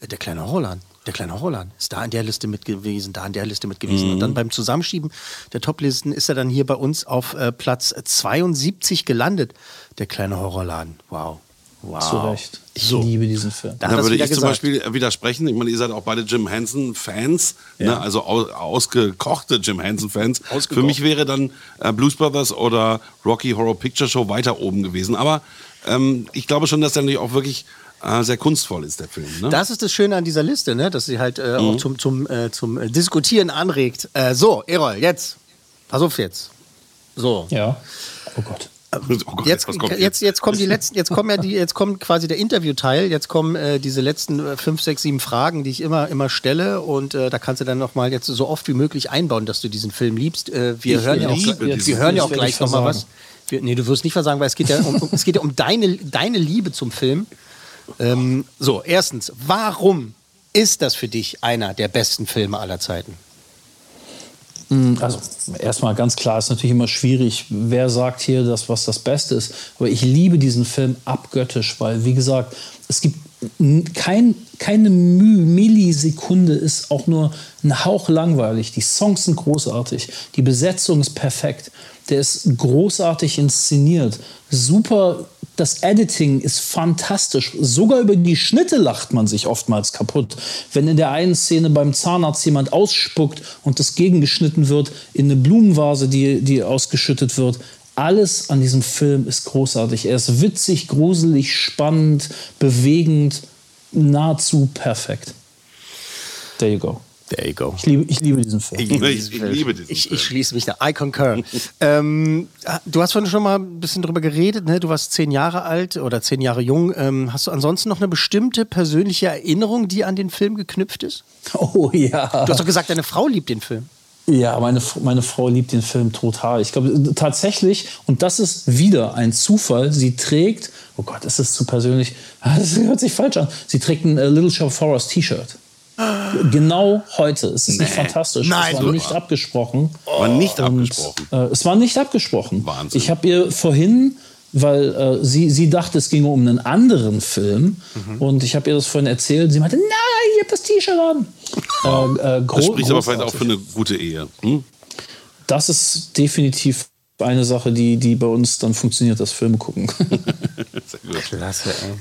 der kleine Holland, der kleine Holland ist da in der Liste mit gewesen, da in der Liste mit gewesen. Mhm. Und dann beim Zusammenschieben der Toplisten ist er dann hier bei uns auf äh, Platz 72 gelandet. Der kleine Horrorladen. Wow. Wow. Zu Recht. Ich So. liebe diesen Film. Da Da würde ich zum gesagt. Beispiel widersprechen. Ich meine, ihr seid auch beide Jim Henson-Fans, ne? also au ausgekochte Jim Henson-Fans. Für mich wäre dann äh, Blues Brothers oder Rocky Horror Picture Show weiter oben gewesen. Aber ähm, ich glaube schon, dass der natürlich auch wirklich sehr kunstvoll ist, der Film. Ne? Das ist das Schöne an dieser Liste, ne? dass sie halt äh, auch Mhm. zum, zum, äh, zum äh, Diskutieren anregt. Äh, so, Erol, jetzt. Pass auf jetzt. So. Ja. Oh Gott. Oh Gott, Jetzt, kommt jetzt, jetzt kommen die letzten, jetzt kommen ja die, jetzt kommt quasi der Interviewteil, jetzt kommen äh, diese letzten äh, fünf, sechs, sieben Fragen, die ich immer, immer stelle und äh, da kannst du dann nochmal jetzt so oft wie möglich einbauen, dass du diesen Film liebst. Äh, wir Ich hören ja auch, wir, hören ja auch gleich nochmal was. Wir, nee, du wirst nicht versagen, weil es geht ja um, um, es geht ja um deine, deine Liebe zum Film. Ähm, so, erstens, warum ist das für dich einer der besten Filme aller Zeiten? Also erstmal ganz klar, ist natürlich immer schwierig, wer sagt hier, dass was das Beste ist. Aber ich liebe diesen Film abgöttisch, weil, wie gesagt, es gibt kein, keine Millisekunde ist auch nur ein Hauch langweilig. Die Songs sind großartig, die Besetzung ist perfekt, der ist großartig inszeniert, super. Das Editing ist fantastisch. Sogar über die Schnitte lacht man sich oftmals kaputt. Wenn in der einen Szene beim Zahnarzt jemand ausspuckt und das gegengeschnitten wird in eine Blumenvase, die, die ausgeschüttet wird. Alles an diesem Film ist großartig. Er ist witzig, gruselig, spannend, bewegend, nahezu perfekt. There you go. There you go. Ich liebe, ich liebe diesen Film. Ich, ich liebe diesen Ich, Film. ich schließe mich da. I concur. *laughs* ähm, du hast vorhin schon mal ein bisschen drüber geredet, ne? Du warst zehn Jahre alt oder zehn Jahre jung. Ähm, hast du ansonsten noch eine bestimmte persönliche Erinnerung, die an den Film geknüpft ist? Oh ja. Du hast doch gesagt, deine Frau liebt den Film. Ja, meine, meine Frau liebt den Film total. Ich glaube tatsächlich, und das ist wieder ein Zufall, sie trägt, oh Gott, ist das zu persönlich, *laughs* das hört sich falsch an, sie trägt ein äh, Little Shop of Horrors T-Shirt. Genau heute. Es ist nicht fantastisch. Nein, es war nicht abgesprochen. War nicht Und, abgesprochen. Äh, es war nicht abgesprochen. Wahnsinn. Ich habe ihr vorhin, weil äh, sie, sie dachte, es ginge um einen anderen Film. Mhm. Und ich habe ihr das vorhin erzählt. Sie meinte, nein, ich habe das T-Shirt an. Äh, äh, Das spricht aber vielleicht auch für eine gute Ehe. Hm? Das ist definitiv eine Sache, die, die bei uns dann funktioniert, das Filme gucken. *laughs* Klasse, ey.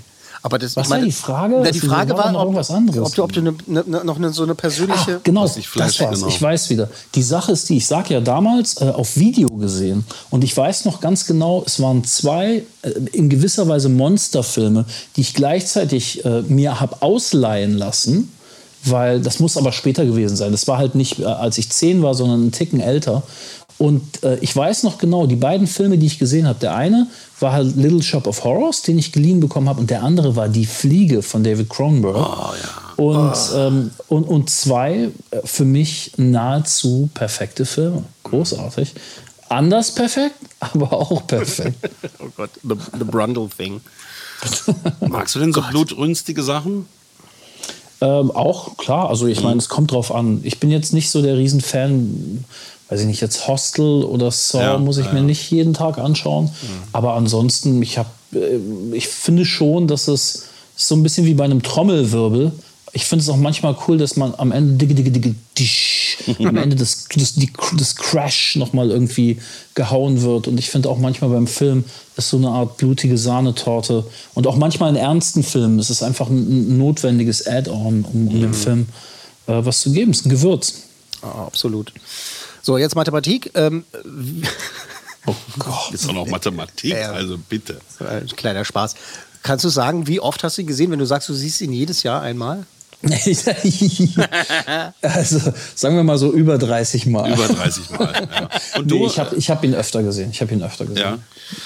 Aber das, Was war die Frage? Na, die Frage war noch ob, irgendwas anderes. ob du, ob du eine, eine, noch eine, so eine persönliche. Ah, genau, Fleisch- das war's. genau. Ich weiß wieder. Die Sache ist die, ich sag ja damals äh, auf Video gesehen und ich weiß noch ganz genau, es waren zwei äh, in gewisser Weise Monsterfilme, die ich gleichzeitig äh, mir habe ausleihen lassen, weil das muss aber später gewesen sein. Das war halt nicht, äh, als ich zehn war, sondern einen Ticken älter. Und äh, ich weiß noch genau, die beiden Filme, die ich gesehen habe, der eine war halt Little Shop of Horrors, den ich geliehen bekommen habe, und der andere war Die Fliege von David Cronenberg. Und, ähm, und, und zwei äh, für mich nahezu perfekte Filme. Großartig. Anders perfekt, *laughs* aber auch perfekt. *laughs* Oh Gott, the, the Brundle Thing. *laughs* Magst du denn so blutrünstige Sachen? Ähm, auch, klar, also ich meine, es kommt drauf an. Ich bin jetzt nicht so der Riesenfan, weiß ich nicht, jetzt Hostel oder Saw Ja, muss ich ja, mir nicht jeden Tag anschauen. Aber ansonsten, ich habe, äh, ich finde schon, dass es so ein bisschen wie bei einem Trommelwirbel. Ich finde es auch manchmal cool, dass man am Ende digge, digge, digge, disch, am *laughs* Ende des, des, die, des Crash nochmal irgendwie gehauen wird. Und ich finde auch manchmal beim Film ist so eine Art blutige Sahnetorte. Und auch manchmal in ernsten Filmen ist es einfach ein, notwendiges Add-on, um, um dem Film äh, was zu geben. Es ist ein Gewürz. Ah, absolut. So, jetzt Mathematik. Ähm, oh Gott. Ist auch noch Mathematik, also bitte. Ein kleiner Spaß. Kannst du sagen, wie oft hast du ihn gesehen, wenn du sagst, du siehst ihn jedes Jahr einmal? *laughs* also sagen wir mal so über 30 Mal. Über 30 Mal. Ja. *laughs* Und nee, du, ich habe ich hab ihn öfter gesehen. Ich habe ihn öfter gesehen. Ja.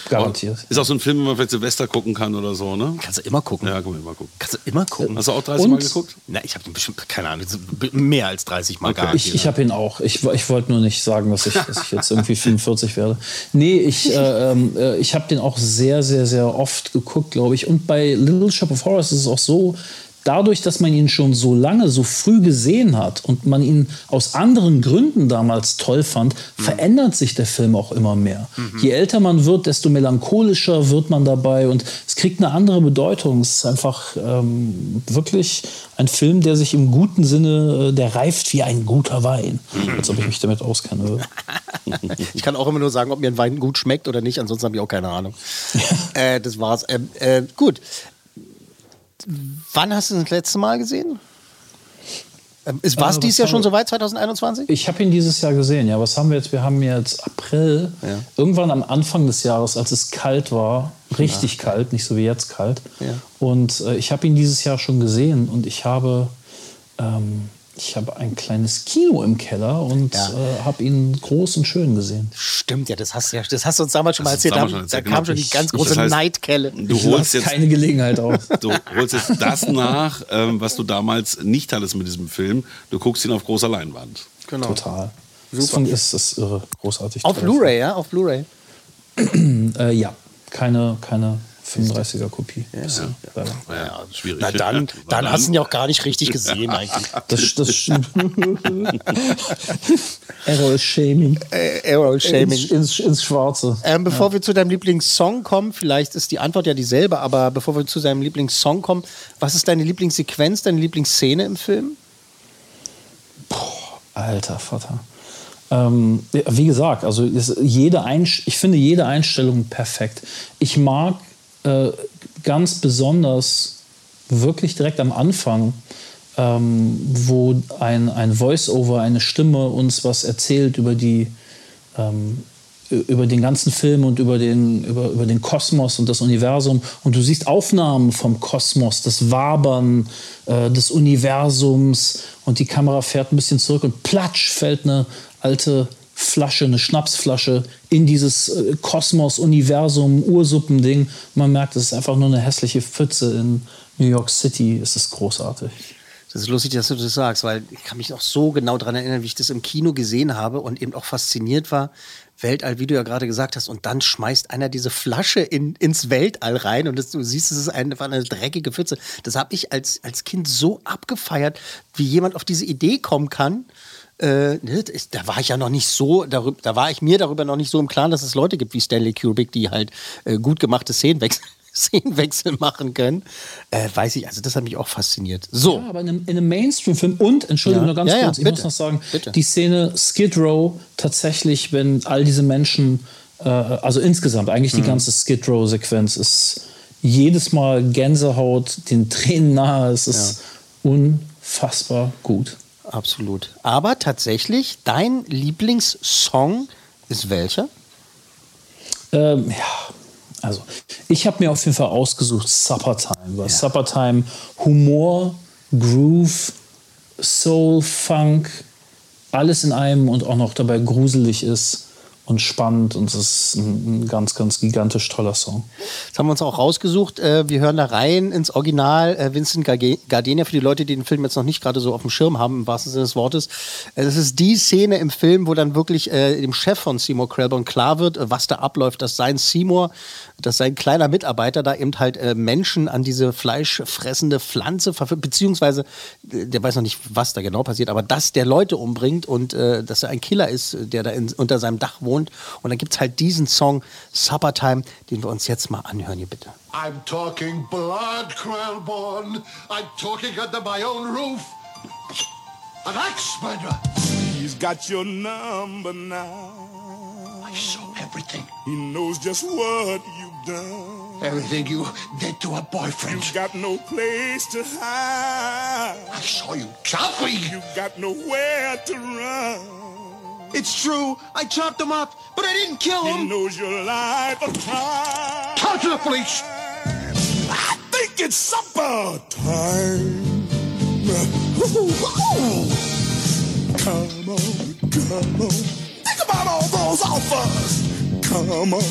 Garantiert. Ist auch so ein Film, den man vielleicht Silvester gucken kann oder so, ne? Kannst du immer gucken. Ja, kann man immer gucken. Kannst du immer gucken. Hast du auch 30 Mal Und- geguckt? Na, ich habe ihn bestimmt, keine Ahnung, mehr als 30 Mal Okay. garantiert. Ich, ich habe ihn auch. Ich, ich wollte nur nicht sagen, dass ich, dass ich jetzt irgendwie 45 werde. Nee, ich, äh, ähm, äh, ich habe den auch sehr, sehr, sehr oft geguckt, glaube ich. Und bei Little Shop of Horrors ist es auch so, dadurch, dass man ihn schon so lange, so früh gesehen hat und man ihn aus anderen Gründen damals toll fand, verändert sich der Film auch immer mehr. Je älter man wird, desto melancholischer wird man dabei und es kriegt eine andere Bedeutung. Es ist einfach ähm, wirklich ein Film, der sich im guten Sinne, äh, der reift wie ein guter Wein. Als ob ich mich damit auskenne. *laughs* Ich kann auch immer nur sagen, ob mir ein Wein gut schmeckt oder nicht, ansonsten habe ich auch keine Ahnung. *laughs* äh, das war's. Ähm, äh, gut. Wann hast du ihn das letzte Mal gesehen? Ähm, ist, war es Äh, dieses Jahr schon soweit, 2021? Ich habe ihn dieses Jahr gesehen. Ja, was haben wir jetzt? Wir haben jetzt April. Ja. Irgendwann am Anfang des Jahres, als es kalt war, richtig kalt, nicht so wie jetzt kalt. Ja. Und äh, ich habe ihn dieses Jahr schon gesehen und ich habe, ähm, ich habe ein kleines Kino im Keller und Ja. äh, habe ihn groß und schön gesehen. Stimmt ja, das hast, du ja, das hast du uns damals schon mal Das erzählt. Da, schon da erzählt, kam genau. schon die ganz Ich- große das heißt, Neidkelle. Du holst jetzt keine Gelegenheit aus. *laughs* Du holst jetzt das nach, ähm, was du damals nicht hattest mit diesem Film. Du guckst ihn auf großer Leinwand. Genau. Total. Das Funk ist, ist irre, großartig. Auf. Blu-ray, ja? Auf Blu-ray. *clears throat* Äh, ja, keine, keine 35er Kopie. Ja, leider. Ja, schwierig. Na dann, dann hast du ihn ja auch gar nicht richtig gesehen eigentlich. *laughs* Das, das *laughs* stimmt. Errol Shaming. Äh, Errol Shaming. Ins, ins, ins Schwarze. Ähm, bevor wir zu deinem Lieblingssong kommen, vielleicht ist die Antwort ja dieselbe, aber bevor wir zu deinem Lieblingssong kommen, was ist deine Lieblingssequenz, deine Lieblingsszene im Film? Alter Vater. Ähm, ja, wie gesagt, also ist jede Einst ich finde jede Einstellung perfekt. Ich mag äh, ganz besonders wirklich direkt am Anfang, ähm, wo ein, ein Voice-Over, eine Stimme uns was erzählt über die ähm, über den ganzen Film und über den, über, über den Kosmos und das Universum. Und du siehst Aufnahmen vom Kosmos, das Wabern äh, des Universums und die Kamera fährt ein bisschen zurück und platsch fällt eine alte Flasche, eine Schnapsflasche in dieses äh, Kosmos, Universum, Ursuppending. Man merkt, es ist einfach nur eine hässliche Pfütze in New York City. Es ist großartig. Das ist lustig, dass du das sagst, weil ich kann mich auch so genau daran erinnern, wie ich das im Kino gesehen habe und eben auch fasziniert war. Weltall, wie du ja gerade gesagt hast, und dann schmeißt einer diese Flasche in, ins Weltall rein und das, du siehst, es ist einfach eine dreckige Pfütze. Das habe ich als, als Kind so abgefeiert, wie jemand auf diese Idee kommen kann. Äh, ne, da war ich ja noch nicht so, darüber, da war ich mir darüber noch nicht so im Klaren, dass es Leute gibt wie Stanley Kubrick, die halt äh, gut gemachte Szenenwechsel, *laughs* Szenenwechsel machen können. Äh, weiß ich, also das hat mich auch fasziniert. So. Ja, aber in einem, in einem Mainstream-Film und, Entschuldigung, Ja. nur ganz Ja, kurz, ich bitte. muss noch sagen, Bitte. die Szene Skid Row tatsächlich, wenn all diese Menschen, äh, also insgesamt, eigentlich die Mhm. ganze Skid Row-Sequenz ist jedes Mal Gänsehaut, den Tränen nahe, es ist unfassbar gut. Absolut. Aber tatsächlich, dein Lieblingssong ist welcher? Ähm, ja, also ich habe mir auf jeden Fall ausgesucht Supper Time, weil Supper Time Humor, Groove, Soul, Funk, alles in einem und auch noch dabei gruselig ist und spannend und es ist ein, ganz, ganz gigantisch toller Song. Das haben wir uns auch rausgesucht. Äh, Wir hören da rein ins Original. Äh, Vincent Gardenia, für die Leute, die den Film jetzt noch nicht gerade so auf dem Schirm haben, im wahrsten Sinne des Wortes. Äh, Das ist die Szene im Film, wo dann wirklich äh, dem Chef von Seymour Krelborn klar wird, äh, was da abläuft, dass sein Seymour, dass sein kleiner Mitarbeiter da eben halt äh, Menschen an diese fleischfressende Pflanze verführt, beziehungsweise äh, der weiß noch nicht, was da genau passiert, aber dass der Leute umbringt und äh, dass er ein Killer ist, äh, der da in, unter seinem Dach wohnt. Und dann gibt es halt diesen Song Supper Time, den wir uns jetzt mal anhören hier bitte. I'm talking blood, Krellborn. I'm talking under my own roof. An axe murderer. He's got your number now. I saw everything. He knows just what you've done. Everything you did to a boyfriend. You got no place to hide. I saw you chopping. You got nowhere to run. It's true. I chopped him up, but I didn't kill He him. knows your life of crime. Talk to the police. I think it's supper time. Come on, come on. Think about all those offers. Come on,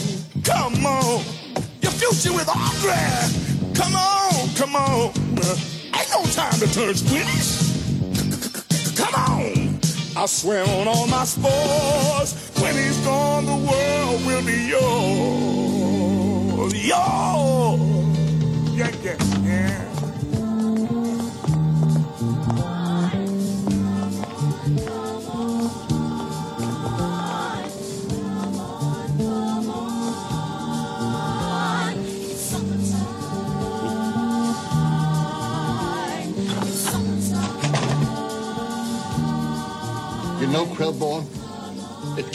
come on. Your future with Audrey. Come on, come on. Ain't no time to turn squeamish. Come on. I swear on all my spores. When he's gone, the world will be yours. Yours. Yeah, yeah, yeah.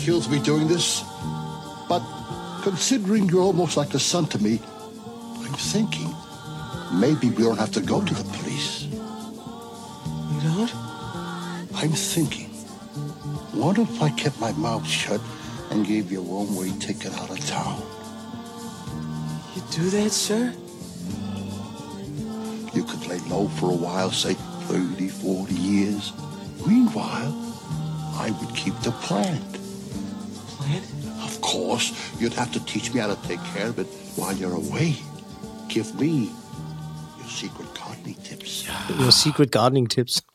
Kills me doing this. But considering you're almost like a son to me, I'm thinking maybe we don't have to go to the police. You don't? I'm thinking, what if I kept my mouth shut and gave you a one-way ticket out of town? You do that, sir? You could lay low for a while, say 30, 40 years. Meanwhile, I would keep the plant. Of course, you'd have to teach me how to take care of it while you're away. Give me your secret gardening tips. Your Secret Gardening Tipps. *laughs*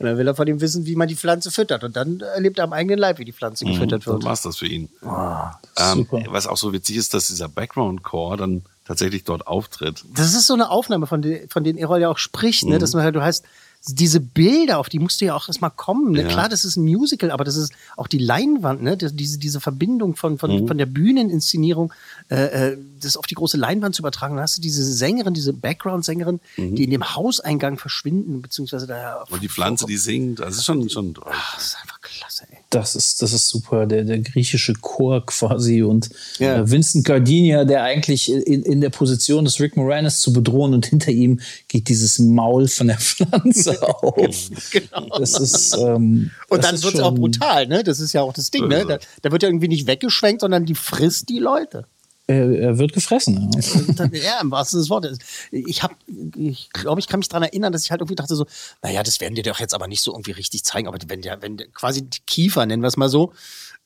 Und dann will er von ihm wissen, wie man die Pflanze füttert. Und dann erlebt er am eigenen Leib, wie die Pflanze Mhm, gefüttert Dann wird. war's das für ihn. Ah, ähm, super. was auch so witzig ist, dass dieser Background-Core dann tatsächlich dort auftritt. Das ist so eine Aufnahme, von, der, von denen Errol ja auch spricht, ne? Mhm. dass man halt, du hast diese Bilder, auf die musst du ja auch erstmal kommen. Ne? Ja. Klar, das ist ein Musical, aber das ist auch die Leinwand, ne? Diese, diese Verbindung von, von, Mhm. von der Bühneninszenierung, äh, äh, das auf die große Leinwand zu übertragen. Dann hast du diese Sängerin, diese Background-Sängerin, Mhm. die in dem Hauseingang verschwinden, beziehungsweise da. Und die Pflanze, die singt, das ist schon, schon toll. Das ist einfach klasse, ey. Das ist, das ist super, der, der griechische Chor quasi und Ja. äh, Vincent Gardenia, der eigentlich in, in der Position des Rick Moranis zu bedrohen und hinter ihm geht dieses Maul von der *laughs* Pflanze *laughs* auf. genau. Das ist, ähm, Und das dann wird es auch brutal, ne? Das ist ja auch das Ding, ne? Da, da wird ja irgendwie nicht weggeschwenkt, sondern die frisst die Leute. Er, wird gefressen. *laughs* Ja. Ja, im wahrsten Sinne des Wortes. Ich habe, ich glaube, ich kann mich daran erinnern, dass ich halt irgendwie dachte so, naja, das werden die doch jetzt aber nicht so irgendwie richtig zeigen, aber wenn der, wenn der, quasi die Kiefer, nennen wir es mal so,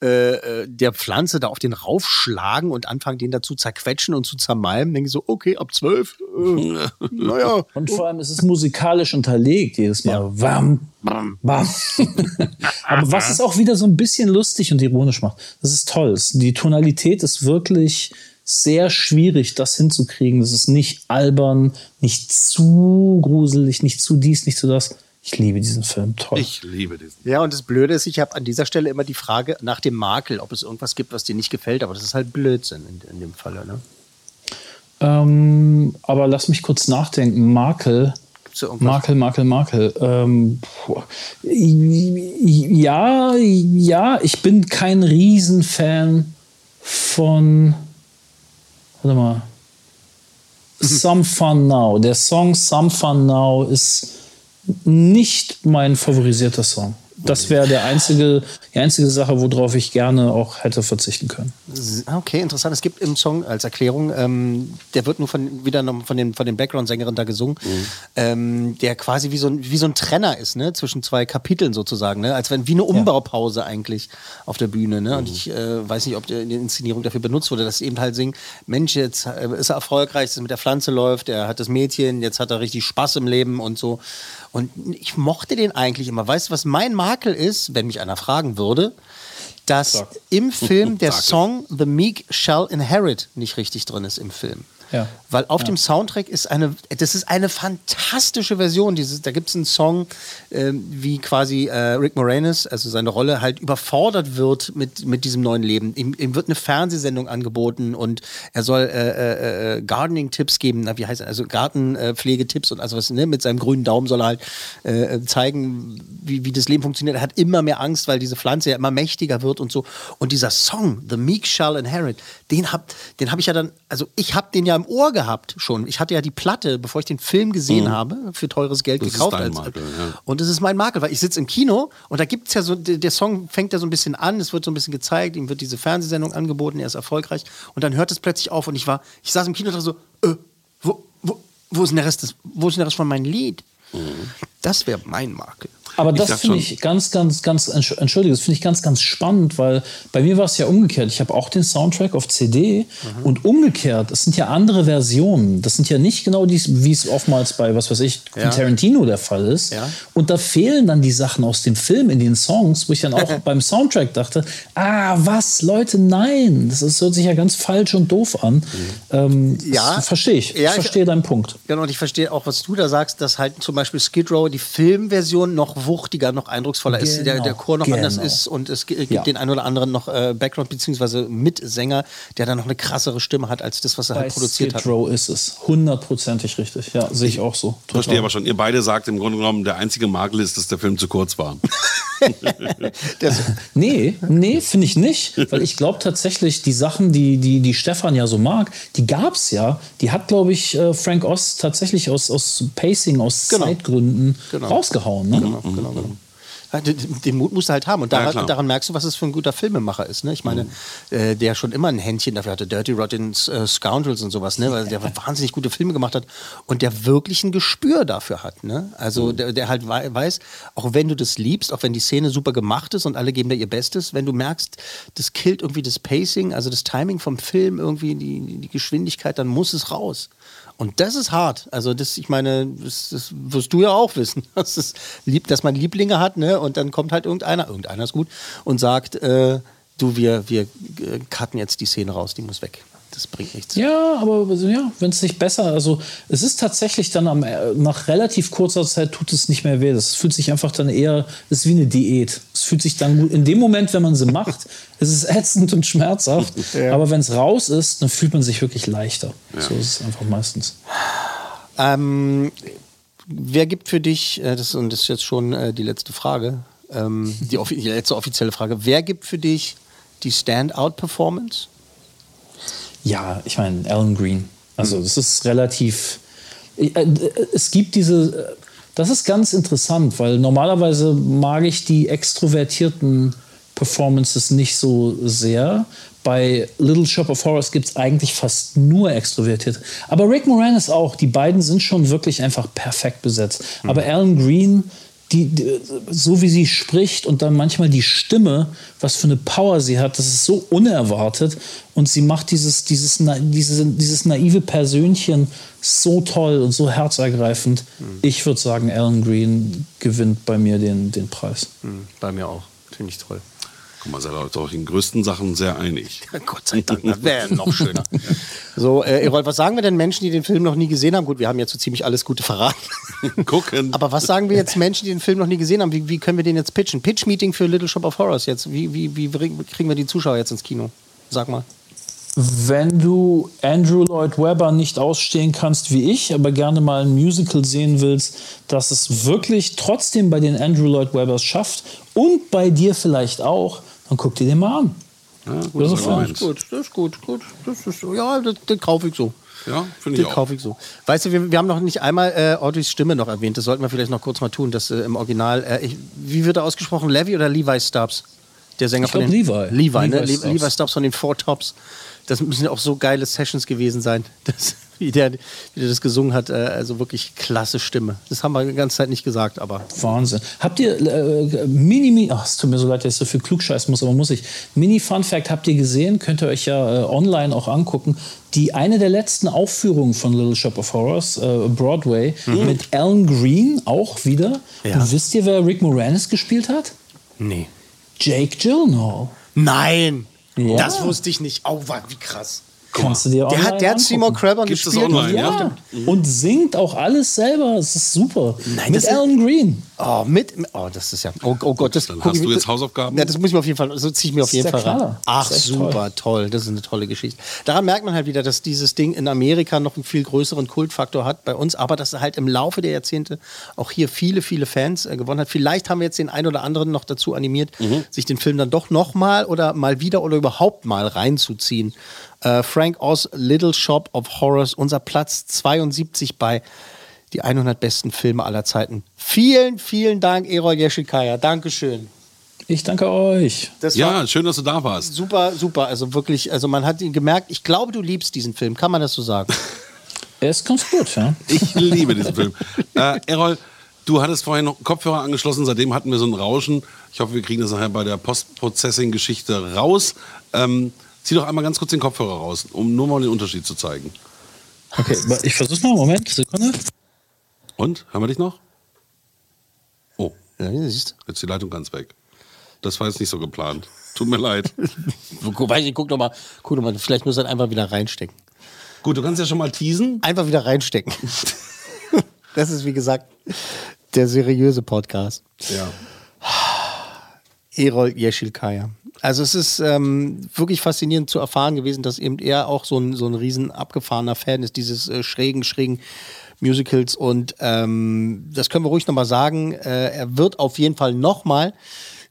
äh, äh, der Pflanze da auf den raufschlagen und anfangen, den dazu zerquetschen und zu zermalmen, denke ich so, okay, ab zwölf, äh, *laughs* naja. Und vor allem ist es musikalisch unterlegt jedes Mal. Wam, bam, bam. *laughs* Aber was es auch wieder so ein bisschen lustig und ironisch macht, das ist toll. Die Tonalität ist wirklich sehr schwierig, das hinzukriegen. Das ist nicht albern, nicht zu gruselig, nicht zu dies, nicht zu das. Ich liebe diesen Film, toll. Ich liebe diesen. Ja, und das Blöde ist, ich habe an dieser Stelle immer die Frage nach dem Makel, ob es irgendwas gibt, was dir nicht gefällt, aber das ist halt Blödsinn in, in dem Falle, ne? Ähm, aber lass mich kurz nachdenken. Makel. Makel, Makel, Makel. Ähm, ja, ja, ich bin kein Riesenfan von. Warte mal. Some Fun Now. Der Song Some Fun Now ist nicht mein favorisierter Song. Das wäre der einzige, die einzige Sache, worauf ich gerne auch hätte verzichten können. Okay, interessant. Es gibt im Song als Erklärung, ähm, der wird nur von, wieder noch von den, von den Background-Sängerinnen da gesungen, ähm, der quasi wie so, ein, wie so ein Trenner ist, ne? zwischen zwei Kapiteln sozusagen, ne? als wenn wie eine Umbaupause eigentlich auf der Bühne. Ne? Und ich äh, weiß nicht, ob die die Inszenierung dafür benutzt wurde, dass sie eben halt singen, Mensch, jetzt äh, ist er erfolgreich, dass es mit der Pflanze läuft, er hat das Mädchen, jetzt hat er richtig Spaß im Leben und so. Und ich mochte den eigentlich immer. Weißt du, was mein Makel ist, wenn mich einer fragen würde? dass im Film *laughs* der Sag. Song The Meek Shall Inherit nicht richtig drin ist im Film. Ja. Weil auf Ja. dem Soundtrack ist eine, das ist eine fantastische Version. Dieses, da gibt es einen Song, ähm, wie quasi äh, Rick Moranis, also seine Rolle, halt überfordert wird mit, mit diesem neuen Leben. Ihm, ihm wird eine Fernsehsendung angeboten und er soll äh, äh, Gardening-Tipps geben, na, wie heißt er, also Gartenpflegetipps und also was, ne, mit seinem grünen Daumen soll er halt äh, zeigen, wie, wie das Leben funktioniert. Er hat immer mehr Angst, weil diese Pflanze ja immer mächtiger wird und so. Und dieser Song, The Meek Shall Inherit, den hab, den habe ich ja dann, also ich habe den ja im Ohr gehabt schon. Ich hatte ja die Platte, bevor ich den Film gesehen Mhm. habe, für teures Geld Das ist gekauft. dein als, Makel, ja. Und das ist mein Makel, weil ich sitze im Kino und da gibt es ja so, der, Song fängt ja so ein bisschen an, es wird so ein bisschen gezeigt, ihm wird diese Fernsehsendung angeboten, er ist erfolgreich und dann hört es plötzlich auf und ich war, ich saß im Kino und dachte so, äh, wo, wo, wo ist denn der Rest des, wo ist denn der Rest von meinem Lied? Das wäre mein Makel. Aber das finde ich ganz, ganz, ganz, entsch- entschuldige, das finde ich ganz, ganz spannend, weil bei mir war es ja umgekehrt. Ich habe auch den Soundtrack auf CD Mhm. und umgekehrt, es sind ja andere Versionen. Das sind ja nicht genau die, wie es oftmals bei, was weiß ich, Ja. Tarantino der Fall ist. Ja. Und da fehlen dann die Sachen aus dem Film in den Songs, wo ich dann auch *laughs* beim Soundtrack dachte, ah, was, Leute, nein, das, ist, hört sich ja ganz falsch und doof an. Ähm, Ja. das verstehe ich. Ja, ich verstehe deinen Punkt. Genau, und ich verstehe auch, was du da sagst, dass halt zum Beispiel Skid Row, die Filmversion, noch wuchtiger, noch eindrucksvoller ist, der, Genau, der Chor noch anders genau. ist und es gi- gibt Ja. den einen oder anderen noch äh, Background- bzw. Mitsänger, der dann noch eine krassere Stimme hat als das, was er Bei halt produziert Skid hat. Row ist es. Hundertprozentig richtig. Ja, sehe ich auch so. Ich verstehe aber schon, ihr beide sagt im Grunde genommen, der einzige Makel ist, dass der Film zu kurz war. *laughs* *laughs* Nee, nee, finde ich nicht. Weil ich glaube tatsächlich, die Sachen, die, die, die Stefan ja so mag, die gab es ja. Die hat, glaube ich, äh, Frank Ost tatsächlich aus, aus Pacing, aus Genau. Zeitgründen Genau. rausgehauen. Ne? Genau, genau, genau. Den, den Mut musst du halt haben. Und Ja, daran, klar. daran merkst du, was es für ein guter Filmemacher ist. Ne? Ich meine, äh, der schon immer ein Händchen dafür hatte, Dirty Rotten äh, Scoundrels und sowas, ne? weil der wahnsinnig gute Filme gemacht hat und der wirklich ein Gespür dafür hat. Ne? Also der, der halt wei- weiß, auch wenn du das liebst, auch wenn die Szene super gemacht ist und alle geben da ihr Bestes, wenn du merkst, das killt irgendwie das Pacing, also das Timing vom Film, irgendwie die, die Geschwindigkeit, dann muss es raus. Und das ist hart. Also das, ich meine, das, das wirst du ja auch wissen, *laughs* lieb, dass man Lieblinge hat, ne? Und dann kommt halt irgendeiner, irgendeiner ist gut, und sagt, äh, du, wir, wir äh, cutten jetzt die Szene raus, die muss weg. Das bringt nichts. Ja, aber ja, wenn es nicht besser, also es ist tatsächlich dann am, äh, nach relativ kurzer Zeit tut es nicht mehr weh. Das fühlt sich einfach dann eher, es ist wie eine Diät. Es fühlt sich dann gut. In dem Moment, wenn man sie macht, *laughs* es ist ätzend und schmerzhaft. *laughs* Ja. Aber wenn es raus ist, dann fühlt man sich wirklich leichter. Ja. So ist es einfach meistens. Ähm, wer gibt für dich, äh, das, und das ist jetzt schon äh, die letzte Frage, ähm, die, die letzte offizielle Frage, wer gibt für dich die Standout-Performance? Ja, ich meine, Alan Green. Also, das ist relativ. äh, äh, Es gibt diese. äh, Das ist ganz interessant, weil normalerweise mag ich die extrovertierten Performances nicht so sehr. Bei Little Shop of Horrors gibt es eigentlich fast nur extrovertiert. Aber Rick Moranis auch. Die beiden sind schon wirklich einfach perfekt besetzt. Aber Alan Green, die, die, so wie sie spricht und dann manchmal die Stimme, was für eine Power sie hat, das ist so unerwartet. Und sie macht dieses, dieses, na- diese, dieses naive Persönchen so toll und so herzergreifend. Ich würde sagen, Alan Green gewinnt bei mir den, den Preis. Hm, bei mir auch. Finde ich toll. Guck mal, seid ihr euch doch in größten Sachen sehr einig. Gott sei Dank, das wäre noch schöner. *laughs* So, äh, Erol, was sagen wir denn Menschen, die den Film noch nie gesehen haben? Gut, wir haben jetzt so ziemlich alles Gute verraten. *laughs* Gucken. Aber was sagen wir jetzt Menschen, die den Film noch nie gesehen haben? Wie, wie können wir den jetzt pitchen? Pitch-Meeting für Little Shop of Horrors jetzt. Wie, wie, wie kriegen wir die Zuschauer jetzt ins Kino? Sag mal. Wenn du Andrew Lloyd Webber nicht ausstehen kannst wie ich, aber gerne mal ein Musical sehen willst, das es wirklich trotzdem bei den Andrew Lloyd Webbers schafft und bei dir vielleicht auch, dann guck dir den mal an. gutes Das ist. Das ist gut, das ist gut, gut. Das ist, ja, das, das kaufe ich so. Ja, finde ich Den auch. kaufe ich so. Weißt du, wir, wir haben noch nicht einmal äh, Audreys Stimme noch erwähnt. Das sollten wir vielleicht noch kurz mal tun. Das äh, im Original. Äh, ich, wie wird er ausgesprochen? Levi oder Levi Stubbs? Der Sänger Ich von den Levi. Levi, ne? Levi Stubbs. Levi Stubbs von den Four Tops. Das müssen ja auch so geile Sessions gewesen sein. Das, wie, der, wie der das gesungen hat. Äh, also wirklich klasse Stimme. Das haben wir die ganze Zeit nicht gesagt, aber. Wahnsinn. Habt ihr äh, Mini, Mini, ach, es tut mir so leid, dass ich so viel klugscheißen muss, aber muss ich. Mini Fun Fact habt ihr gesehen, könnt ihr euch ja äh, online auch angucken. Die eine der letzten Aufführungen von Little Shop of Horrors, äh, Broadway, Mhm. mit Alan Green auch wieder. Ja. Und wisst ihr, wer Rick Moranis gespielt hat? Nee. Jake Gyllenhaal. Nein! Ja. Das wusste ich nicht. Oh, wa- wie krass. Kannst du dir Der online hat, der hat Seymour das gespielt. online, Ja, und singt auch alles selber. Es ist super. Nein, Mit das ist- Alan Green. Oh, mit. Oh, das ist ja. Oh, oh Gott, das Dann guck hast ich du jetzt Hausaufgaben? Ja, das muss ich mir auf jeden Fall, so ziehe ich mir auf Das jeden Fall der ran. Ach, Das super, toll. Das ist eine tolle Geschichte. Daran merkt man halt wieder, dass dieses Ding in Amerika noch einen viel größeren Kultfaktor hat bei uns, aber dass er halt im Laufe der Jahrzehnte auch hier viele, viele Fans äh, gewonnen hat. Vielleicht haben wir jetzt den einen oder anderen noch dazu animiert, sich den Film dann doch nochmal oder mal wieder oder überhaupt mal reinzuziehen. Äh, Frank Oz, Little Shop of Horrors, unser Platz 72 bei die 100 besten Filme aller Zeiten. Vielen, vielen Dank, Erol Jeschikaya. Dankeschön. Ich danke euch. Das Ja, schön, dass du da warst. super, super. Also wirklich, also man hat ihn gemerkt, ich glaube, du liebst diesen Film. Kann man das so sagen? *laughs* Er ist ganz gut, ja. *laughs* Ich liebe diesen Film. Äh, Errol, du hattest vorhin noch Kopfhörer angeschlossen, seitdem hatten wir so ein Rauschen. Ich hoffe, wir kriegen das nachher bei der Post-Processing-Geschichte raus. Ähm, zieh doch einmal ganz kurz den Kopfhörer raus, um nur mal den Unterschied zu zeigen. Okay, ich versuch's mal. Moment, Sekunde. Und? Hören wir dich noch? Oh, Ja, siehst jetzt ist die Leitung ganz weg. Das war jetzt nicht so geplant. Tut mir leid. *laughs* Weiß ich, guck doch mal, guck doch mal, vielleicht muss er einfach wieder reinstecken. Gut, du kannst ja schon mal teasen. Einfach wieder reinstecken. *laughs* das ist, wie gesagt, der seriöse Podcast. Ja. Erol Yeşilkaya. Also es ist ähm, wirklich faszinierend zu erfahren gewesen, dass eben er auch so ein, so ein riesen abgefahrener Fan ist, dieses äh, schrägen, schrägen Musicals. Und ähm, das können wir ruhig nochmal sagen, äh, er wird auf jeden Fall nochmal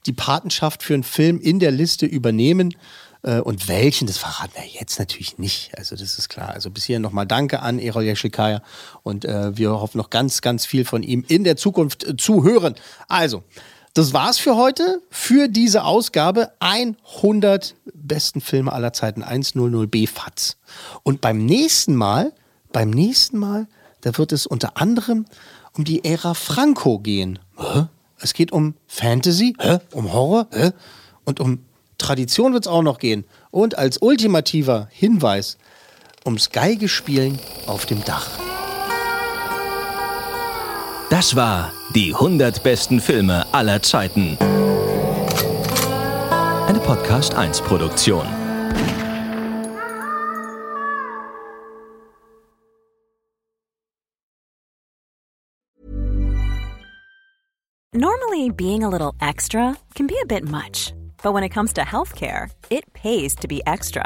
die Patenschaft für einen Film in der Liste übernehmen. Äh, und welchen, das verraten wir jetzt natürlich nicht. Also das ist klar. Also bis hierhin nochmal Danke an Erol Yeşilkaya. Und äh, wir hoffen noch ganz, ganz viel von ihm in der Zukunft äh, zu hören. Also, Das war's für heute, für diese Ausgabe 100 besten Filme aller Zeiten 100b FATS. Und beim nächsten Mal, beim nächsten Mal, da wird es unter anderem um die Ära Franco gehen. Hä? Es geht um Fantasy, Hä? um Horror Hä? und um Tradition wird es auch noch gehen. Und als ultimativer Hinweis ums Geigespielen auf dem Dach. Das war die 100 besten Filme aller Zeiten. Eine Podcast 1 Produktion. Normally, being a little extra can be a bit much, but when it comes to healthcare, it pays to be extra.